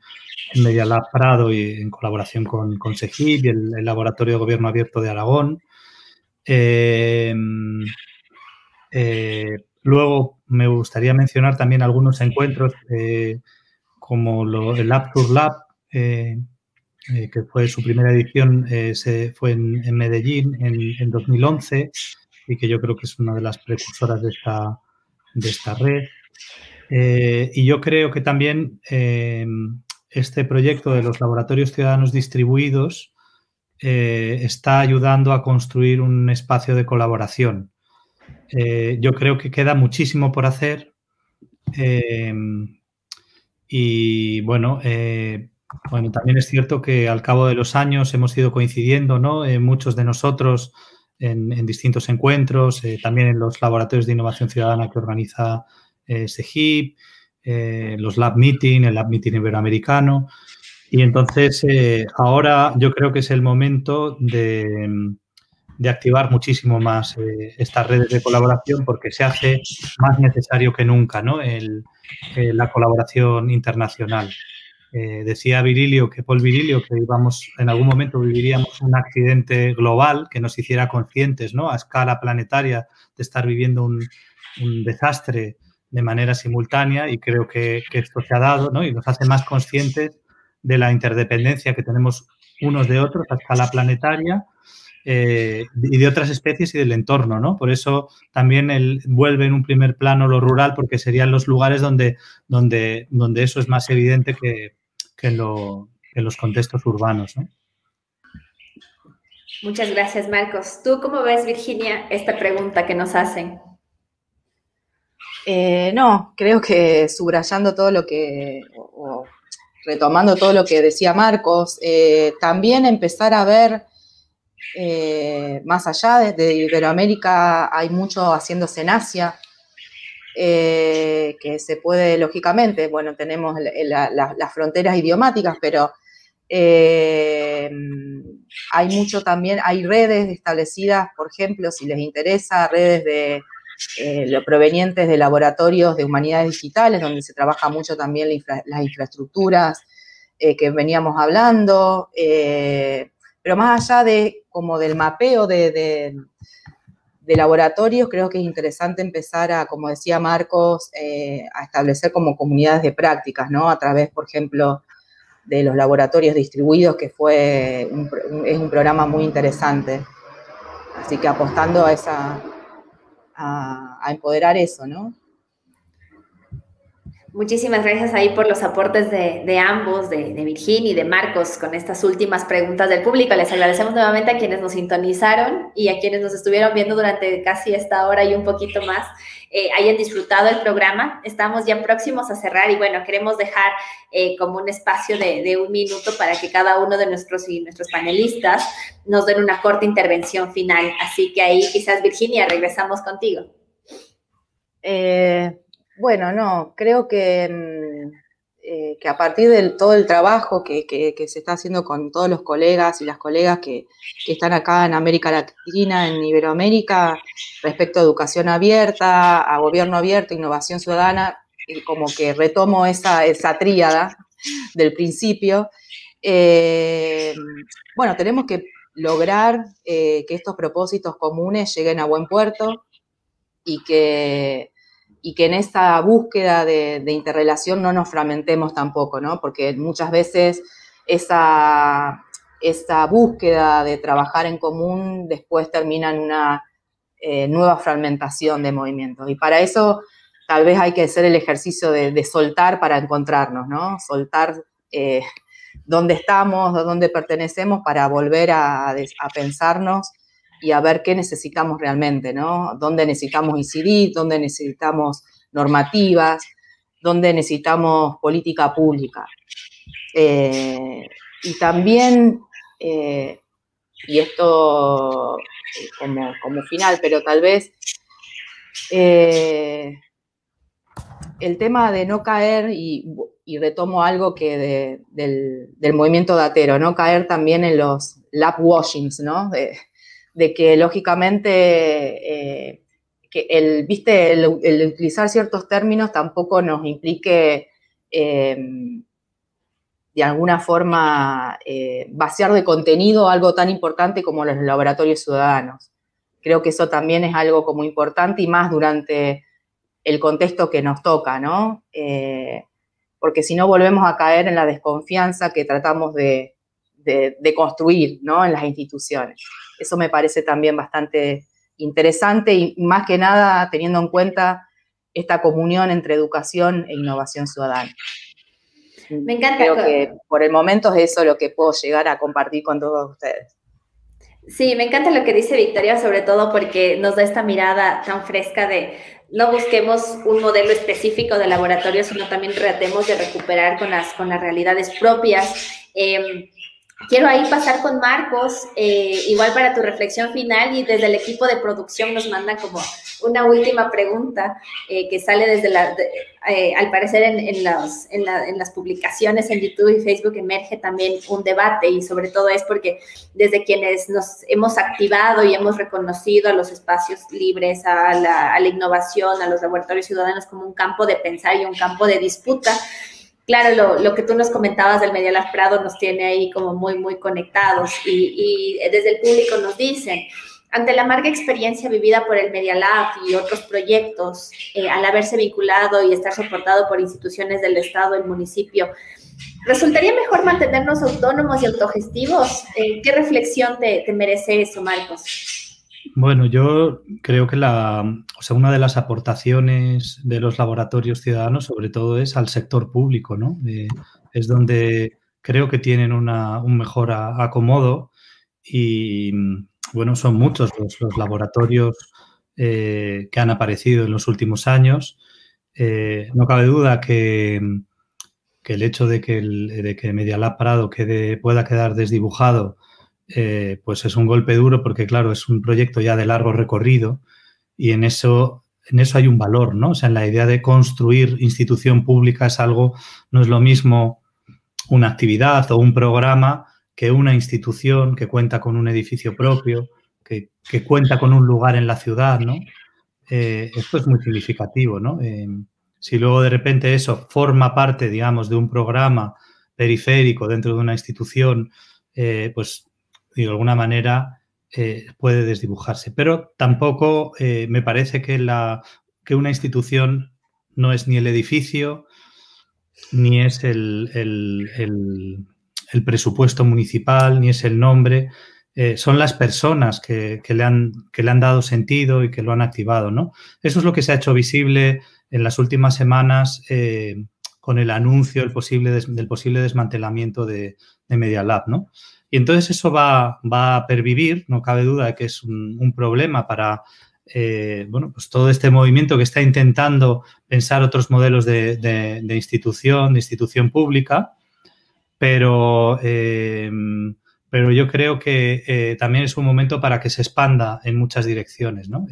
Media Lab Prado y en colaboración con, con y el, Laboratorio de Gobierno Abierto de Aragón. Em, eh, luego me gustaría mencionar también algunos encuentros eh, como el Lab Tour Lab, que fue su primera edición, se, fue en, en Medellín en, en 2011 y que yo creo que es una de las precursoras de esta, de esta red. Eh, y yo creo que también eh, este proyecto de los laboratorios ciudadanos distribuidos eh, está ayudando a construir un espacio de colaboración. yo creo que queda muchísimo por hacer, Y bueno, bueno, también es cierto que al cabo de los años hemos ido coincidiendo, ¿no? muchos de nosotros en, distintos encuentros, también en los laboratorios de innovación ciudadana que organiza SEGIP, los Lab Meeting, el Lab Meeting Iberoamericano. Y entonces ahora yo creo que es el momento de, de activar muchísimo más eh, estas redes de colaboración porque se hace más necesario que nunca ¿no? Eh, la colaboración internacional. Eh, decía Virilio que Paul Virilio que íbamos, en algún momento viviríamos un accidente global que nos hiciera conscientes ¿no? a escala planetaria de estar viviendo un, un desastre de manera simultánea y creo que, que, esto se ha dado ¿no? y nos hace más conscientes de la interdependencia que tenemos unos de otros a escala planetaria eh, y de otras especies y del entorno, ¿no? Por eso también él vuelve en un primer plano lo rural, porque serían los lugares donde, donde, donde eso es más evidente que, que, en los contextos urbanos, ¿no? Muchas gracias, Marcos. ¿Tú cómo ves, Virginia, esta pregunta que nos hacen? Eh, no, creo que subrayando todo lo que, o, retomando todo lo que decía Marcos, eh, también empezar a ver eh, más allá de, Iberoamérica hay mucho haciéndose en Asia, eh, que se puede, lógicamente, bueno, tenemos las fronteras idiomáticas, pero eh, hay mucho también, hay redes establecidas, por ejemplo, si les interesa, redes de lo provenientes de laboratorios de humanidades digitales, donde se trabaja mucho también las infraestructuras que veníamos hablando, pero más allá de como del mapeo de, laboratorios, creo que es interesante empezar a, como decía Marcos, eh, a establecer como comunidades de prácticas, ¿no? A través, por ejemplo, de los laboratorios distribuidos, que fue es un programa muy interesante. Así que apostando a esa, a empoderar eso, ¿no? Muchísimas gracias ahí por los aportes de, ambos, de, Virginia y de Marcos, con estas últimas preguntas del público. Les agradecemos nuevamente a quienes nos sintonizaron y a quienes nos estuvieron viendo durante casi esta hora y un poquito más. Eh, hayan disfrutado el programa. Estamos ya próximos a cerrar y bueno, queremos dejar eh, como un espacio de, un minuto para que cada uno de nuestros y nuestros panelistas nos den una corta intervención final. Así que ahí quizás Virginia, regresamos contigo. Eh, bueno, no, creo que, mm, eh, que a partir de todo el trabajo que, se está haciendo con todos los colegas y las colegas que, están acá en América Latina, en Iberoamérica, respecto a educación abierta, a gobierno abierto, innovación ciudadana, como que retomo esa, esa tríada del principio. Eh, bueno, tenemos que lograr eh, que estos propósitos comunes lleguen a buen puerto y que y que en esa búsqueda de, interrelación no nos fragmentemos tampoco, ¿no? Porque muchas veces esa, búsqueda de trabajar en común después termina en una eh, nueva fragmentación de movimientos. Y para eso tal vez hay que hacer el ejercicio de, soltar para encontrarnos, ¿no? Soltar eh, dónde estamos, dónde pertenecemos para volver a, a pensarnos y a ver qué necesitamos realmente, ¿no? Dónde necesitamos incidir, dónde necesitamos normativas, dónde necesitamos política pública. Eh, y también, eh, y esto eh, como, final, pero tal vez el tema de no caer, y, retomo algo que del, movimiento datero, no caer también en los lap washings, ¿no? Que lógicamente eh, que el, ¿viste? El, utilizar ciertos términos tampoco nos implique em, de alguna forma eh, vaciar de contenido algo tan importante como los laboratorios ciudadanos. Creo que eso también es algo como importante y más durante el contexto que nos toca, ¿no? Eh, porque si no volvemos a caer en la desconfianza que tratamos de, de construir, ¿no? En las instituciones. Eso me parece también bastante interesante y más que nada teniendo en cuenta esta comunión entre educación e innovación ciudadana. Me encanta. Creo que por el momento es eso lo que puedo llegar a compartir con todos ustedes. Sí, me encanta lo que dice Victoria, sobre todo porque nos da esta mirada tan fresca de no busquemos un modelo específico de laboratorio, sino también tratemos de recuperar con las, con las realidades propias. Em, quiero ahí pasar con Marcos, eh, igual para tu reflexión final y desde el equipo de producción nos mandan como una última pregunta eh, que sale desde la, eh, al parecer en, en, las, en, las publicaciones en YouTube y Facebook emerge también un debate y sobre todo es porque desde quienes nos hemos activado y hemos reconocido a los espacios libres, a la, a la innovación, a los laboratorios ciudadanos como un campo de pensar y un campo de disputa, claro, lo, que tú nos comentabas del Media Lab Prado nos tiene ahí como muy, muy conectados y, y desde el público nos dicen, ante la amarga experiencia vivida por el Media Lab y otros proyectos, eh, al haberse vinculado y estar soportado por instituciones del Estado, el municipio, ¿resultaría mejor mantenernos autónomos y autogestivos? Eh, ¿Qué reflexión te, merece eso, Marcos? Bueno, yo creo que la, o sea, una de las aportaciones de los laboratorios ciudadanos, sobre todo, es al sector público, ¿no? Eh, es donde creo que tienen una, un mejor acomodo y, bueno, son muchos los, laboratorios eh, que han aparecido en los últimos años. Eh, no cabe duda que, el hecho de que, el, de que Media Lab Prado quede, pueda quedar desdibujado, eh, pues es un golpe duro porque, claro, es un proyecto ya de largo recorrido y en eso, en eso hay un valor, ¿no? O sea, en la idea de construir institución pública es algo, no es lo mismo una actividad o un programa que una institución que cuenta con un edificio propio, que, cuenta con un lugar en la ciudad, ¿no? Eh, esto es muy significativo, ¿no? Eh, si luego de repente eso forma parte, digamos, de un programa periférico dentro de una institución, pues de alguna manera puede desdibujarse. Pero tampoco me parece que, la, que una institución no es ni el edificio, ni es el el presupuesto municipal, ni es el nombre, eh, son las personas que, le han, que le han dado sentido y que lo han activado, ¿no? Eso es lo que se ha hecho visible en las últimas semanas eh, con el anuncio del posible, del posible desmantelamiento de, Media Lab, ¿no? Y entonces eso va, va, a pervivir, no cabe duda que es un, problema para eh, bueno, pues todo este movimiento que está intentando pensar otros modelos de, de institución, de institución pública, pero, eh, pero yo creo que eh, también es un momento para que se expanda en muchas direcciones. ¿no?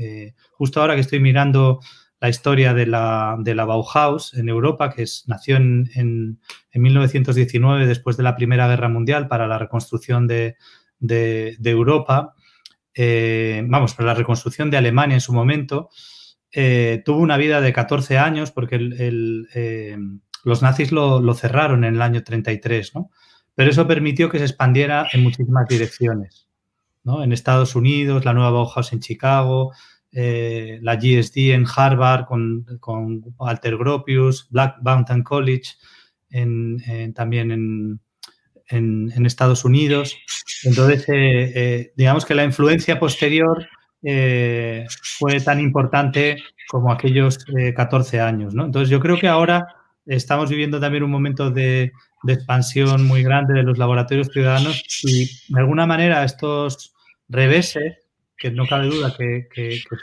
Justo ahora que estoy mirando la historia de la, de la Bauhaus en Europa, que es, nació en, en, 1919 después de la Primera Guerra Mundial para la reconstrucción de, de, Europa, vamos, para la reconstrucción de Alemania en su momento, tuvo una vida de 14 años porque el, los nazis lo, cerraron en el año 33, ¿no? Pero eso permitió que se expandiera en muchísimas direcciones, ¿no? En Estados Unidos, la nueva Bauhaus en Chicago, eh, la GSD en Harvard con, con Walter Gropius, Black Mountain College también en, Estados Unidos. Entonces, eh, eh, digamos que la influencia posterior fue tan importante como aquellos 14 años. ¿no? Entonces, yo creo que ahora estamos viviendo también un momento de, expansión muy grande de los laboratorios ciudadanos y de alguna manera estos reveses, que no cabe duda que,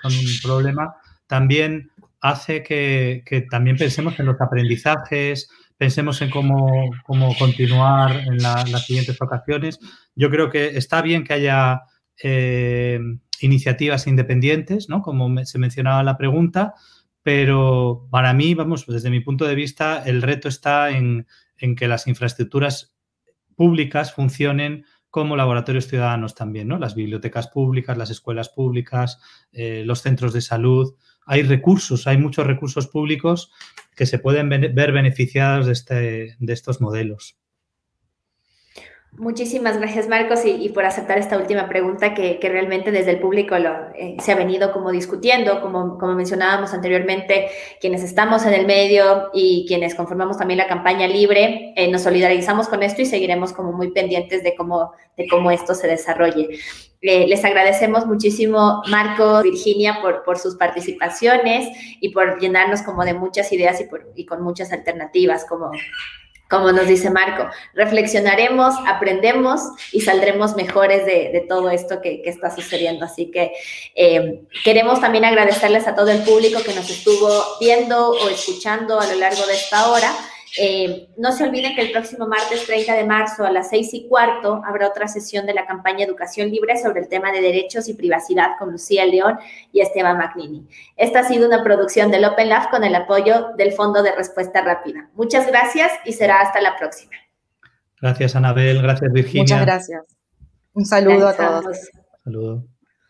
son un problema, también hace que, también pensemos en los aprendizajes, pensemos en cómo, continuar en las siguientes ocasiones. Yo creo que está bien que haya eh, iniciativas independientes, ¿no? como se mencionaba en la pregunta, pero para mí, vamos, desde mi punto de vista, el reto está en, que las infraestructuras públicas funcionen como laboratorios ciudadanos también, ¿no? Las bibliotecas públicas, las escuelas públicas, eh, los centros de salud. Hay recursos, hay muchos recursos públicos que se pueden ver beneficiados de, este, de estos modelos. Muchísimas gracias, Marcos, y, por aceptar esta última pregunta que, realmente desde el público eh, se ha venido como discutiendo, como, como mencionábamos anteriormente, quienes estamos en el medio y quienes conformamos también la campaña libre, eh, nos solidarizamos con esto y seguiremos como muy pendientes de cómo, de cómo esto se desarrolle. Eh, les agradecemos muchísimo, Marcos, Virginia, por, por sus participaciones y por llenarnos como de muchas ideas y, por, y con muchas alternativas, como como nos dice Marco, reflexionaremos, aprendemos y saldremos mejores de, todo esto que, está sucediendo. Así que eh, queremos también agradecerles a todo el público que nos estuvo viendo o escuchando a lo largo de esta hora. Eh, no se olviden que el próximo martes 30 de marzo a las 6 y cuarto habrá otra sesión de la campaña Educación Libre sobre el tema de derechos y privacidad con Lucía León y Esteban Magnini. Esta ha sido una producción del Open Lab con el apoyo del Fondo de Respuesta Rápida. Muchas gracias y será hasta la próxima. Gracias, Anabel. Gracias, Virginia. Muchas gracias. Un saludo a todos. Saludo.